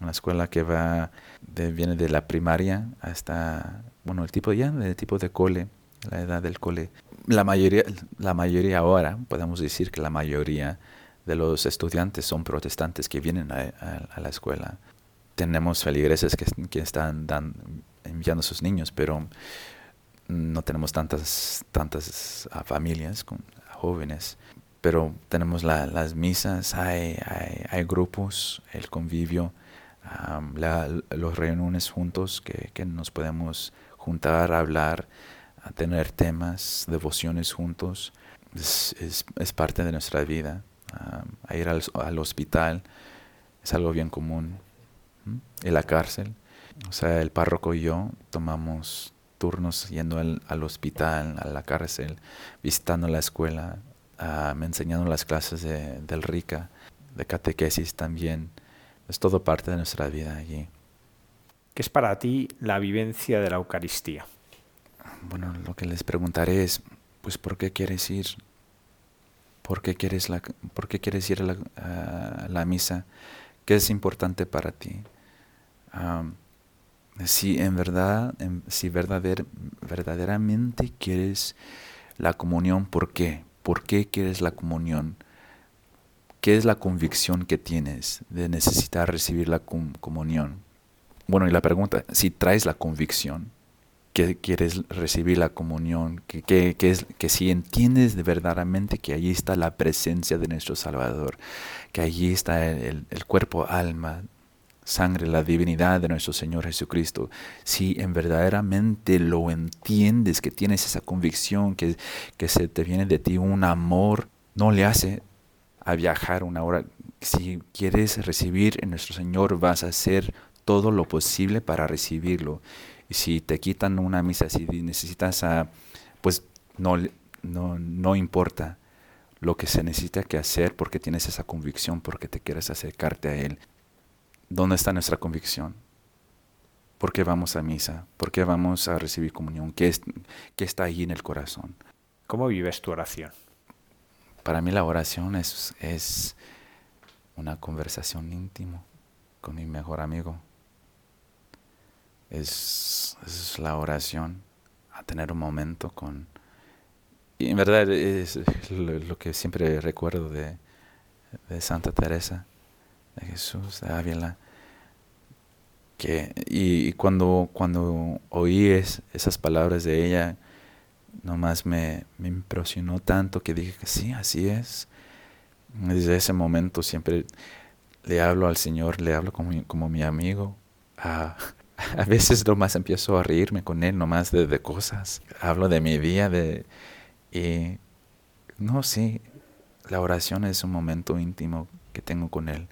una escuela que va de, viene de la primaria hasta, bueno, el tipo ya, el tipo de cole, la edad del cole. La mayoría, la mayoría ahora, podemos decir que la mayoría de los estudiantes son protestantes que vienen a, la escuela. Tenemos feligreses que, que están enviando a sus niños, pero no tenemos tantas, tantas ah, familias con jóvenes. Pero tenemos las misas, hay, hay, grupos, el convivio, los reuniones juntos que, que, nos podemos juntar, hablar, a tener temas, devociones juntos. Es, es, parte de nuestra vida. a ir al, al, hospital es algo bien común. En la cárcel o sea, el párroco y yo tomamos turnos yendo al, al hospital, a la cárcel, visitando la escuela, uh, enseñando las clases de, del RICA, de catequesis también. Es todo parte de nuestra vida allí. ¿Qué es para ti la vivencia de la Eucaristía? Bueno, lo que les preguntaré es, pues, ¿por qué quieres ir? ¿Por qué quieres, por qué quieres ir a la, misa? ¿Qué es importante para ti? Si en verdad, si verdader, verdaderamente quieres la comunión, ¿por qué? ¿Por qué quieres la comunión? ¿Qué es la convicción que tienes de necesitar recibir la comunión? Bueno, y la pregunta, si traes la convicción que quieres recibir la comunión, que, que, es, que si entiendes de verdaderamente que allí está la presencia de nuestro Salvador, que allí está el, el cuerpo, alma, sangre, la divinidad de nuestro Señor Jesucristo, si en verdaderamente lo entiendes, que tienes esa convicción, que, que se te viene de ti un amor, no le hace a viajar una hora. Si quieres recibir en nuestro Señor, vas a hacer todo lo posible para recibirlo. Y si te quitan una misa, si necesitas a, pues no, no, no importa lo que se necesita que hacer porque tienes esa convicción, porque te quieres acercarte a Él. ¿Dónde está nuestra convicción? ¿Por qué vamos a misa? ¿Por qué vamos a recibir comunión? ¿Qué, es, qué está ahí en el corazón? ¿Cómo vives tu oración? Para mí la oración es, es una conversación íntima con mi mejor amigo. Es, es, la oración, a tener un momento con... Y en verdad es lo, que siempre recuerdo de, de Santa Teresa de Jesús de Ávila. Que, y, cuando, cuando oí esas palabras de ella, nomás me, me impresionó tanto que dije que sí, así es. Desde ese momento siempre le hablo al Señor, le hablo como, como mi amigo. a a veces nomás empiezo a reírme con Él, nomás de, de cosas. Hablo de mi día, de... Y no, sí, la oración es un momento íntimo que tengo con Él.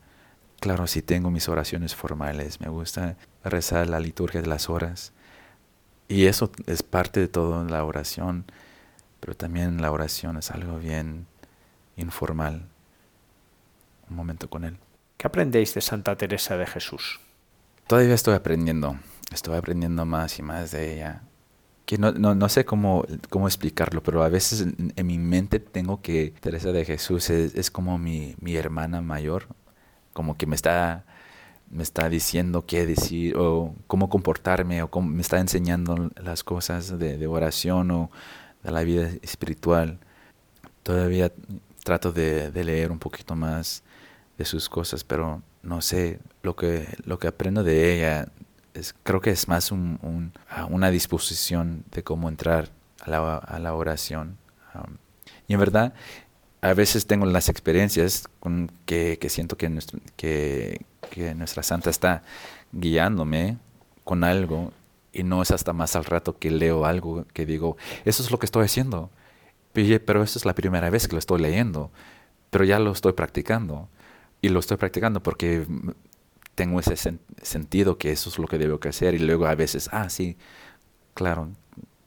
Claro, sí tengo mis oraciones formales, me gusta rezar la liturgia de las horas. Y eso es parte de toda la oración, pero también la oración es algo bien informal, un momento con Él. ¿Qué aprendéis de Santa Teresa de Jesús? Todavía estoy aprendiendo, estoy aprendiendo más y más de ella. Que no, no, no sé cómo, cómo explicarlo, pero a veces en, mi mente tengo que Teresa de Jesús es, es como mi, mi, hermana mayor, como que me está, me está diciendo qué decir o cómo comportarme o cómo me está enseñando las cosas de, de oración o de la vida espiritual. Todavía trato de, de leer un poquito más de sus cosas, pero no sé, lo que, lo que aprendo de ella es, creo que es más un, un, una disposición de cómo entrar a la, a la oración. Y en verdad, a veces tengo las experiencias con que, que siento que, nuestro, que, que nuestra santa está guiándome con algo y no es hasta más al rato que leo algo que digo, eso es lo que estoy haciendo. Pero eso es la primera vez que lo estoy leyendo, pero ya lo estoy practicando y lo estoy practicando porque tengo ese sen sentido que eso es lo que debo que hacer y luego a veces, ah, sí, claro,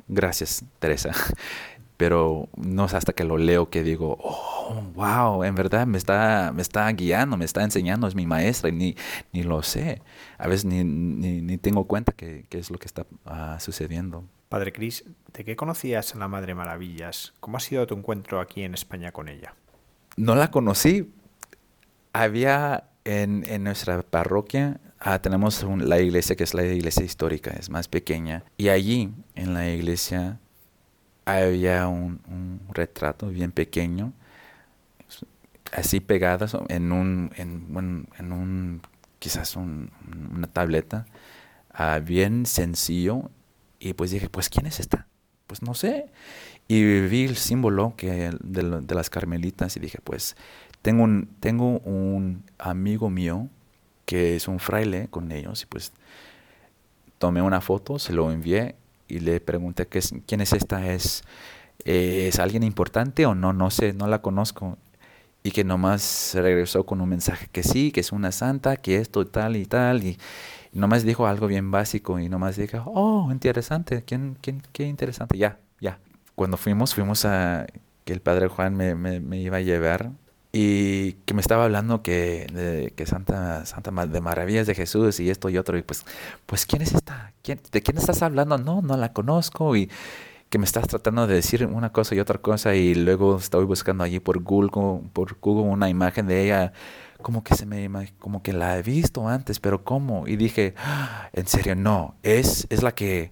gracias Teresa. Pero no es hasta que lo leo que digo, oh, wow, en verdad me está, me está guiando, me está enseñando, es mi maestra y ni, ni lo sé. A veces ni, ni, ni tengo cuenta que, que, es lo que está uh, sucediendo. Padre Cris, ¿de qué conocías a la Madre Maravillas? ¿Cómo ha sido tu encuentro aquí en España con ella? No la conocí, había en, en nuestra parroquia, ah, tenemos un, la iglesia que es la iglesia histórica, es más pequeña, y allí en la iglesia había un, un retrato bien pequeño, así pegadas en un, en, un quizás un, una tableta, uh, bien sencillo, y pues dije, pues ¿quién es esta? Pues no sé. Y vi el símbolo que de, de las carmelitas y dije, pues tengo un, tengo un amigo mío que es un fraile con ellos y pues tomé una foto, se lo envié y le pregunté qué es, quién es esta, ¿Es, eh, ¿es alguien importante o no? No sé, no la conozco. Y que nomás regresó con un mensaje que sí, que es una santa, que esto tal y tal. Y, nomás dijo algo bien básico y nomás dije, oh, interesante, ¿Quién, quién, qué interesante, ya, ya. Cuando fuimos, fuimos a que el padre Juan me, me, me iba a llevar y que me estaba hablando que, de, que Santa, Santa de Maravillas de Jesús y esto y otro, y pues, pues ¿quién es esta? ¿Quién, ¿De quién estás hablando? No, no la conozco, y que me estás tratando de decir una cosa y otra cosa, y luego estoy buscando allí por Google, por Google una imagen de ella, como que se me, como que la he visto antes, pero ¿cómo? Y dije, ah, en serio, no, es, es la que,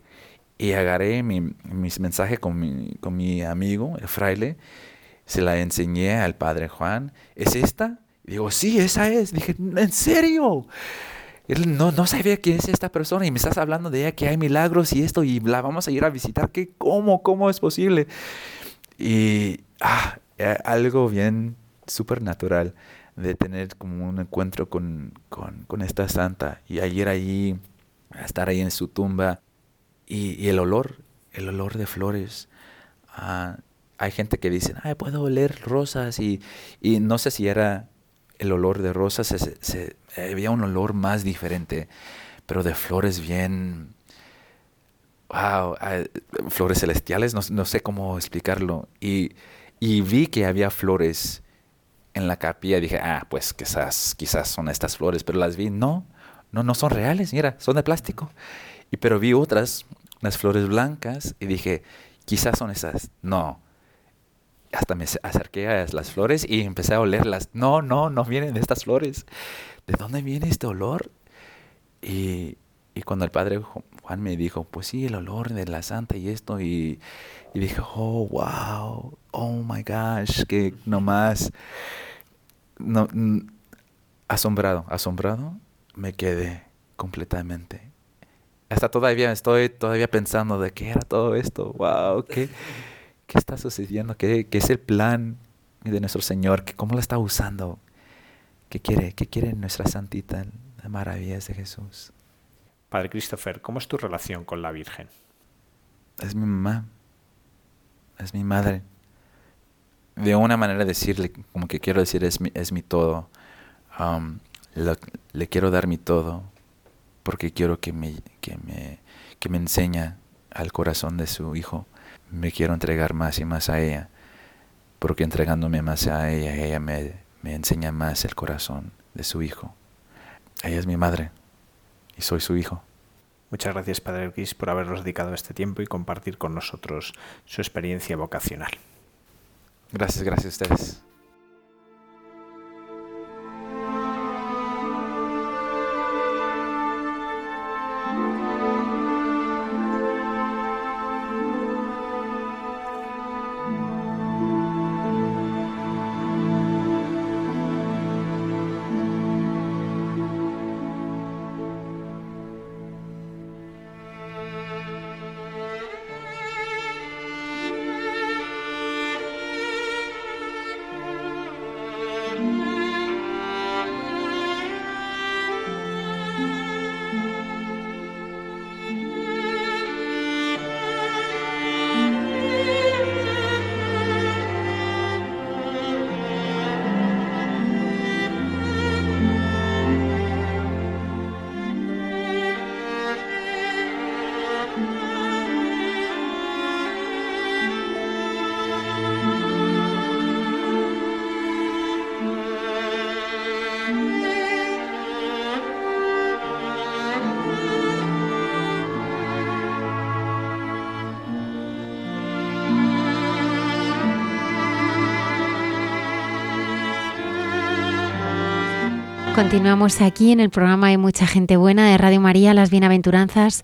y agarré mi, mis mensajes con mi, con mi amigo, el fraile, se la enseñé al padre Juan. ¿Es esta? Digo, sí, esa es. Dije, ¿en serio? Él no, no sabía quién es esta persona y me estás hablando de ella que hay milagros y esto y la vamos a ir a visitar. ¿Qué? ¿Cómo? ¿Cómo es posible? Y ah, algo bien supernatural de tener como un encuentro con, con, esta santa y ayer allí, estar ahí en su tumba y, y el olor, el olor de flores. Ah, hay gente que dice, ay, puedo oler rosas y, y no sé si era el olor de rosas, se, había un olor más diferente, pero de flores bien, wow, flores celestiales, no, no, sé cómo explicarlo. Y, y, vi que había flores en la capilla, dije, ah, pues quizás, quizás son estas flores, pero las vi, no, no, no son reales, mira, son de plástico. Y pero vi otras, unas flores blancas, y dije, quizás son esas, no hasta me acerqué a las flores y empecé a olerlas. No, no, no vienen estas flores. ¿De dónde viene este olor? Y, y cuando el padre Juan me dijo, pues sí, el olor de la santa y esto, y, y dije, oh, wow, oh my gosh, que nomás, no, asombrado, asombrado, me quedé completamente. Hasta todavía estoy todavía pensando de qué era todo esto, wow, qué... ¿Qué está sucediendo? ¿Qué, ¿Qué, es el plan de nuestro Señor? ¿Cómo lo está usando? ¿Qué quiere? ¿Qué quiere nuestra santita? Las maravillas de Jesús. Padre Christopher, ¿cómo es tu relación con la Virgen? Es mi mamá. Es mi madre. De una manera decirle, como que quiero decir, es mi, es mi todo. Um, lo, le quiero dar mi todo porque quiero que me, que me, que me enseña al corazón de su hijo me quiero entregar más y más a ella, porque entregándome más a ella, ella me, me enseña más el corazón de su hijo. Ella es mi madre y soy su hijo. Muchas gracias, Padre Urquiz, por habernos dedicado este tiempo y compartir con nosotros su experiencia vocacional. Gracias, gracias a ustedes. Continuamos aquí en el programa de Mucha Gente Buena de Radio María. Las bienaventuranzas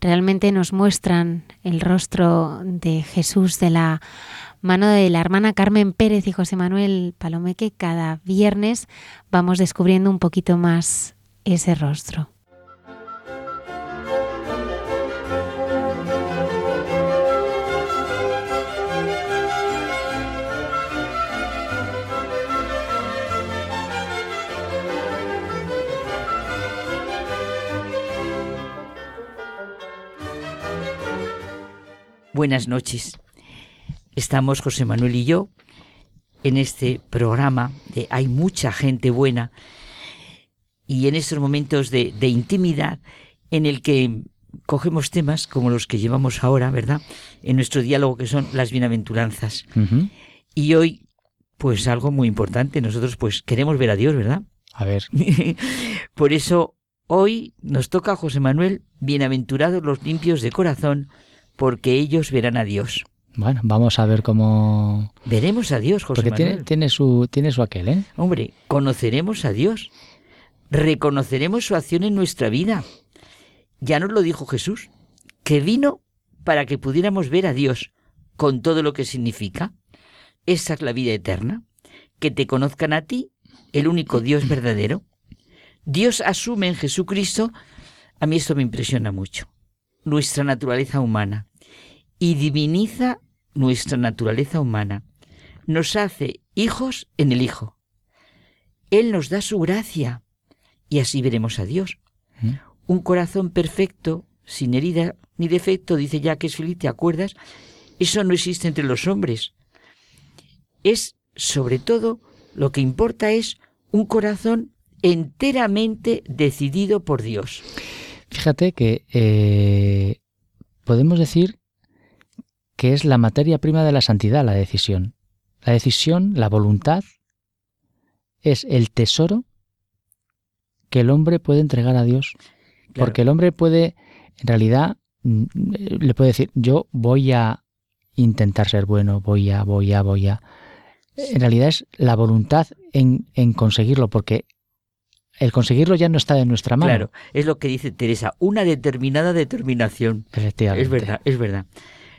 realmente nos muestran el rostro de Jesús de la mano de la hermana Carmen Pérez y José Manuel Palomeque. Cada viernes vamos descubriendo un poquito más ese rostro. Buenas noches. Estamos José Manuel y yo en este programa de Hay mucha gente buena y en estos momentos de, de intimidad en el que cogemos temas como los que llevamos ahora, ¿verdad? En nuestro diálogo que son las bienaventuranzas. Y hoy, pues algo muy importante, nosotros pues queremos ver a Dios, ¿verdad? A ver. Por eso hoy nos toca a José Manuel, bienaventurados los limpios de corazón, porque ellos verán a Dios. Bueno, vamos a ver cómo... Veremos a Dios, José Porque Manuel. tiene, tiene, su, tiene su aquel, ¿eh? Hombre, conoceremos a Dios. Reconoceremos su acción en nuestra vida. Ya nos lo dijo Jesús, que vino para que pudiéramos ver a Dios con todo lo que significa. Esa es la vida eterna. Que te conozcan a ti, el único Dios verdadero. Dios asume en Jesucristo, a mí esto me impresiona mucho, nuestra naturaleza humana y diviniza nuestra naturaleza humana. Nos hace hijos en el Hijo. Él nos da su gracia y así veremos a Dios. ¿Mm? Un corazón perfecto, sin herida ni defecto, dice ya que es feliz, ¿te acuerdas? Eso no existe entre los hombres. Es, sobre todo, lo que importa es un corazón enteramente decidido por Dios. Fíjate que eh, podemos decir que es la materia prima de la santidad, la decisión. La decisión, la voluntad, es el tesoro que el hombre puede entregar a Dios. Claro. Porque el hombre puede, en realidad, mm, le puede decir, yo voy a intentar ser bueno, voy a, voy a, voy a. En realidad es la voluntad en, en conseguirlo, porque el conseguirlo ya no está en nuestra mano. Claro, es lo que dice Teresa, una determinada determinación. Efectivamente. Es verdad, es verdad.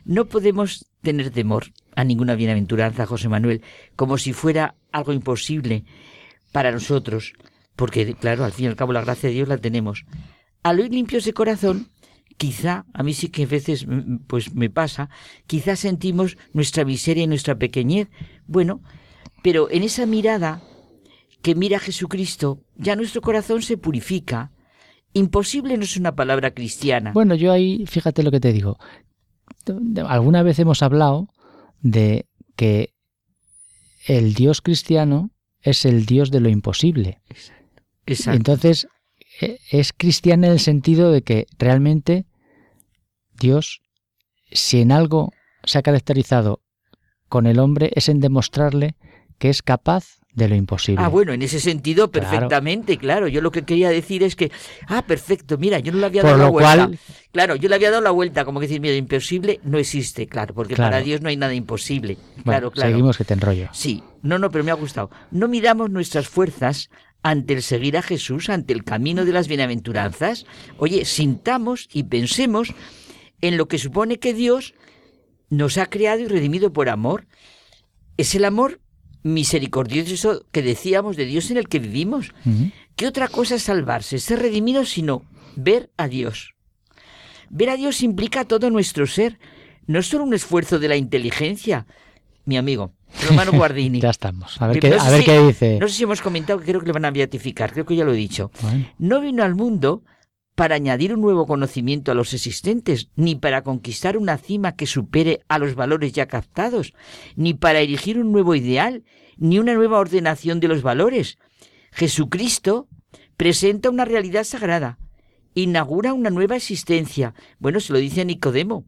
No podemos tener temor a ninguna bienaventuranza, José Manuel, como si fuera algo imposible para nosotros, porque claro, al fin y al cabo la gracia de Dios la tenemos. Al oír limpios de corazón, quizá, a mí sí que a veces mm, pues me pasa, quizá sentimos nuestra miseria y nuestra pequeñez. Bueno, pero en esa mirada que mira a Jesucristo, ya nuestro corazón se purifica. Imposible no es una palabra cristiana. Bueno, yo ahí, fíjate lo que te digo. Alguna vez hemos hablado de que el Dios cristiano es el Dios de lo imposible. Exacto. Entonces, e- es cristiana en el sentido de que realmente Dios, si en algo se ha caracterizado con el hombre, es en demostrarle que es capaz de lo imposible. Ah, bueno, en ese sentido, perfectamente, claro. Yo lo que quería decir es que, ah, perfecto, mira, yo no le había Por dado la lo vuelta. cual- Claro, yo le había dado la vuelta, como que decir, mira, imposible no existe, claro, porque Claro. para Dios no hay nada imposible. Bueno, claro, claro. seguimos que te enrollo. Sí, no, no, pero me ha gustado. No miramos nuestras fuerzas ante el seguir a Jesús, ante el camino de las bienaventuranzas. Oye, sintamos y pensemos en lo que supone que Dios nos ha creado y redimido por amor. Es el amor misericordioso que decíamos de Dios en el que vivimos. ¿Qué otra cosa es salvarse, ser redimido, sino ver a Dios? Ver a Dios implica todo nuestro ser, no es solo un esfuerzo de la inteligencia. Mi amigo, Romano Guardini. Ya estamos. A ver, No qué, sé a ver si- qué dice. No sé si hemos comentado que creo que le van a beatificar, creo que ya lo he dicho. Bueno, No vino al mundo para añadir un nuevo conocimiento a los existentes, ni para conquistar una cima que supere a los valores ya captados, ni para erigir un nuevo ideal, ni una nueva ordenación de los valores. Jesucristo presenta una realidad sagrada, inaugura una nueva existencia. Bueno, se lo dice a Nicodemo.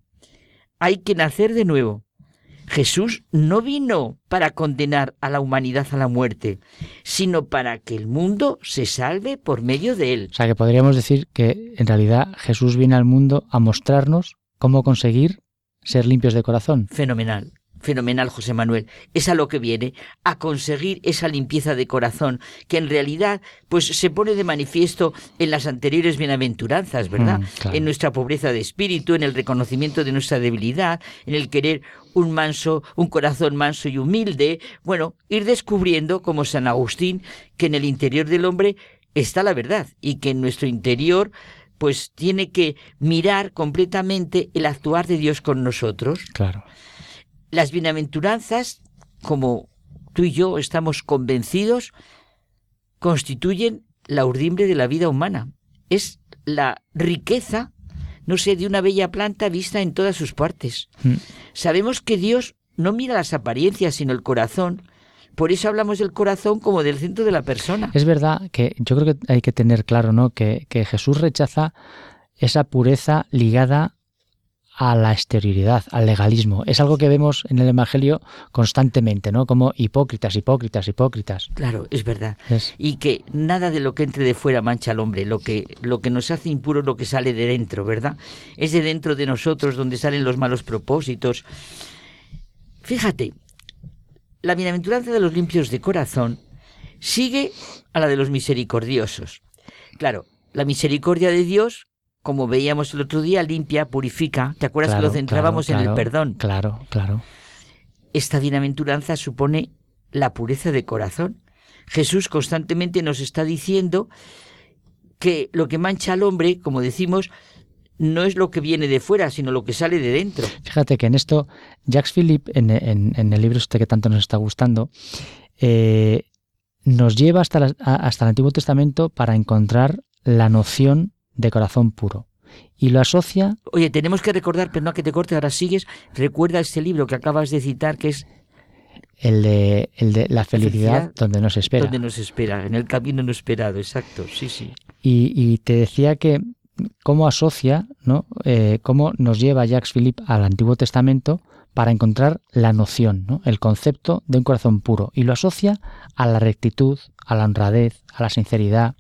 Hay que nacer de nuevo. Jesús no vino para condenar a la humanidad a la muerte, sino para que el mundo se salve por medio de él. o sea que podríamos decir que en realidad Jesús viene al mundo a mostrarnos cómo conseguir ser limpios de corazón. Fenomenal, fenomenal, José Manuel. Es a lo que viene, a conseguir esa limpieza de corazón, que en realidad pues se pone de manifiesto en las anteriores bienaventuranzas, ¿verdad? Mm, claro. En nuestra pobreza de espíritu, en el reconocimiento de nuestra debilidad, en el querer un manso, un corazón manso y humilde, bueno, ir descubriendo como San Agustín que en el interior del hombre está la verdad y que en nuestro interior pues tiene que mirar completamente el actuar de Dios con nosotros. Claro. Las bienaventuranzas, como tú y yo estamos convencidos, constituyen la urdimbre de la vida humana. Es la riqueza, no sé, de una bella planta vista en todas sus partes. Mm. Sabemos que Dios no mira las apariencias, sino el corazón. Por eso hablamos del corazón como del centro de la persona. Es verdad que yo creo que hay que tener claro, ¿no? Que, que Jesús rechaza esa pureza ligada a la exterioridad, al legalismo. Es algo que vemos en el Evangelio constantemente, ¿no? Como hipócritas, hipócritas, hipócritas. Claro, es verdad. Es- Y que nada de lo que entre de fuera mancha al hombre. Lo que, lo que nos hace impuro es lo que sale de dentro, ¿verdad? Es de dentro de nosotros donde salen los malos propósitos. Fíjate, la bienaventuranza de los limpios de corazón sigue a la de los misericordiosos. Claro, la misericordia de Dios, como veíamos el otro día, limpia, purifica. ¿Te acuerdas que lo centrábamos claro, en el perdón? Claro, claro. Esta bienaventuranza supone la pureza de corazón. Jesús constantemente nos está diciendo que lo que mancha al hombre, como decimos, no es lo que viene de fuera, sino lo que sale de dentro. Fíjate que en esto, Jacques Philippe, en, en- en el libro este que tanto nos está gustando, eh, nos lleva hasta, la- hasta el Antiguo Testamento para encontrar la noción de corazón puro. Y lo asocia, Oye, tenemos que recordar, pero no que te corte, ahora sigues, recuerda este libro que acabas de citar, que es el de, el de la felicidad, felicidad donde nos espera. donde nos espera, en el camino no esperado, exacto, sí, sí. Y, y te decía que cómo asocia, ¿no? Eh, cómo nos lleva Jacques Philippe al Antiguo Testamento para encontrar la noción, ¿no? el concepto de un corazón puro. Y lo asocia a la rectitud, a la honradez, a la sinceridad,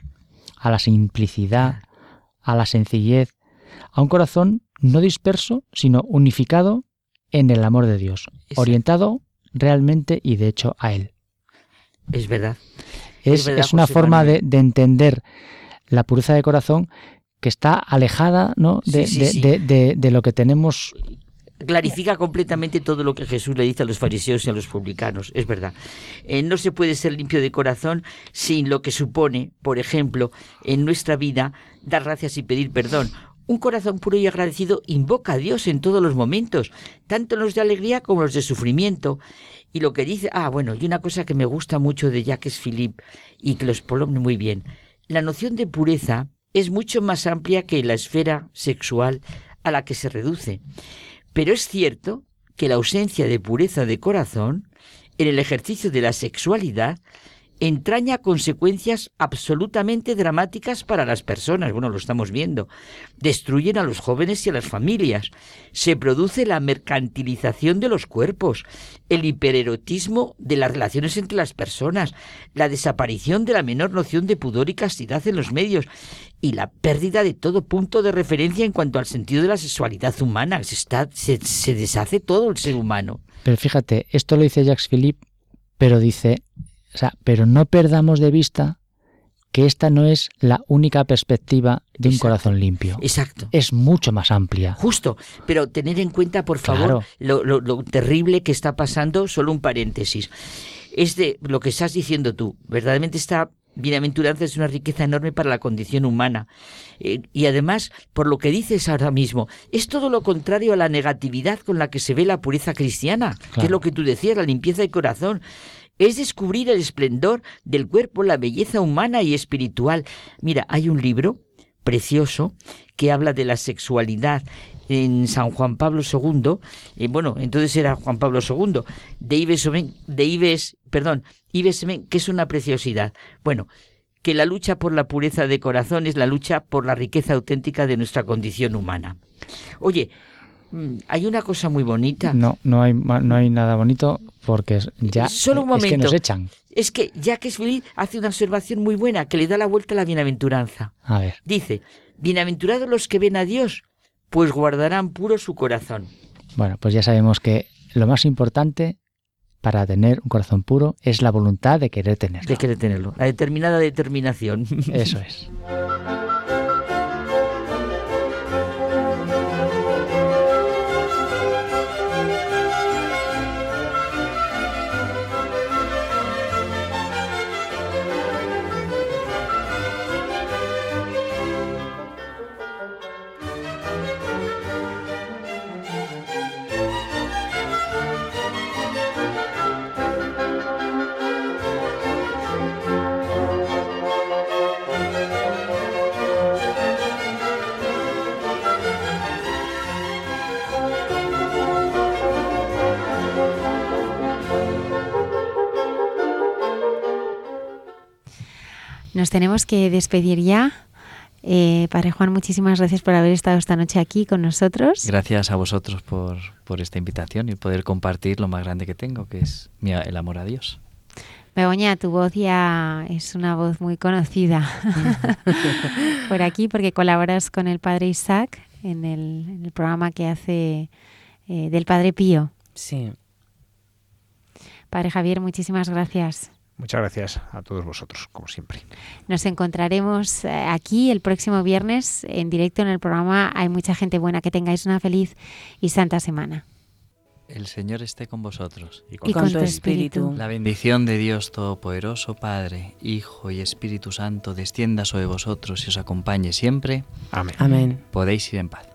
a la simplicidad, a la sencillez, a un corazón no disperso, sino unificado en el amor de Dios, orientado realmente y de hecho a Él. Es verdad. Es, Es verdad, es una José forma de, entender la pureza de corazón que está alejada ¿no? de, Sí, sí, de- sí. de lo que tenemos. clarifica completamente todo lo que Jesús le dice a los fariseos y a los publicanos, es verdad. Eh, no se puede ser limpio de corazón sin lo que supone, por ejemplo, en nuestra vida, dar gracias y pedir perdón. Un corazón puro y agradecido invoca a Dios en todos los momentos, tanto los de alegría como los de sufrimiento. Y lo que dice, ah, bueno, y una cosa que me gusta mucho de Jacques Philippe y que lo expone muy bien, la noción de pureza es mucho más amplia que la esfera sexual a la que se reduce. Pero es cierto que la ausencia de pureza de corazón en el ejercicio de la sexualidad entraña consecuencias absolutamente dramáticas para las personas. Bueno, lo estamos viendo. Destruyen a los jóvenes y a las familias. Se produce la mercantilización de los cuerpos, el hipererotismo de las relaciones entre las personas, la desaparición de la menor noción de pudor y castidad en los medios y la pérdida de todo punto de referencia en cuanto al sentido de la sexualidad humana. Se, se deshace todo el ser humano. Pero fíjate, esto lo dice Jacques Philippe, pero dice o sea, pero no perdamos de vista que esta no es la única perspectiva de un corazón limpio. Exacto. Es mucho más amplia. Justo, pero tener en cuenta, por favor, lo, lo, terrible que está pasando, solo un paréntesis. Es de lo que estás diciendo tú. Verdaderamente esta bienaventuranza es una riqueza enorme para la condición humana. Eh, y además, por lo que dices ahora mismo, es todo lo contrario a la negatividad con la que se ve la pureza cristiana, que es lo que tú decías, la limpieza de corazón es descubrir el esplendor del cuerpo, la belleza humana y espiritual. Mira, hay un libro precioso que habla de la sexualidad en San Juan Pablo II, bueno, entonces era Juan Pablo II, de Ives, de Ives perdón, Ives que es una preciosidad. Bueno, que la lucha por la pureza de corazón es la lucha por la riqueza auténtica de nuestra condición humana. Oye, hay una cosa muy bonita. No, no hay, no hay nada bonito porque ya Solo un momento. es que nos echan. Es que Jacques hace una observación muy buena que le da la vuelta a la bienaventuranza. A ver. Dice, bienaventurados los que ven a Dios, pues guardarán puro su corazón. Bueno, pues ya sabemos que lo más importante para tener un corazón puro es la voluntad de querer tenerlo. De querer tenerlo, la determinada determinación. Eso es. Nos tenemos que despedir ya. Eh, Padre Juan, muchísimas gracias por haber estado esta noche aquí con nosotros. Gracias a vosotros por, por esta invitación y poder compartir lo más grande que tengo, que es mi, el amor a Dios. Begoña, tu voz ya es una voz muy conocida por aquí porque colaboras con el Padre Isaac en el, en el programa que hace eh, del Padre Pío. Sí. Padre Javier, muchísimas gracias. Muchas gracias a todos vosotros, como siempre. Nos encontraremos eh, aquí el próximo viernes en directo en el programa Hay mucha gente buena. Que tengáis una feliz y santa semana. El Señor esté con vosotros y con, tu espíritu. La bendición de Dios Todopoderoso, Padre, Hijo y Espíritu Santo, descienda sobre vosotros y os acompañe siempre. Amén. Amén. Podéis ir en paz.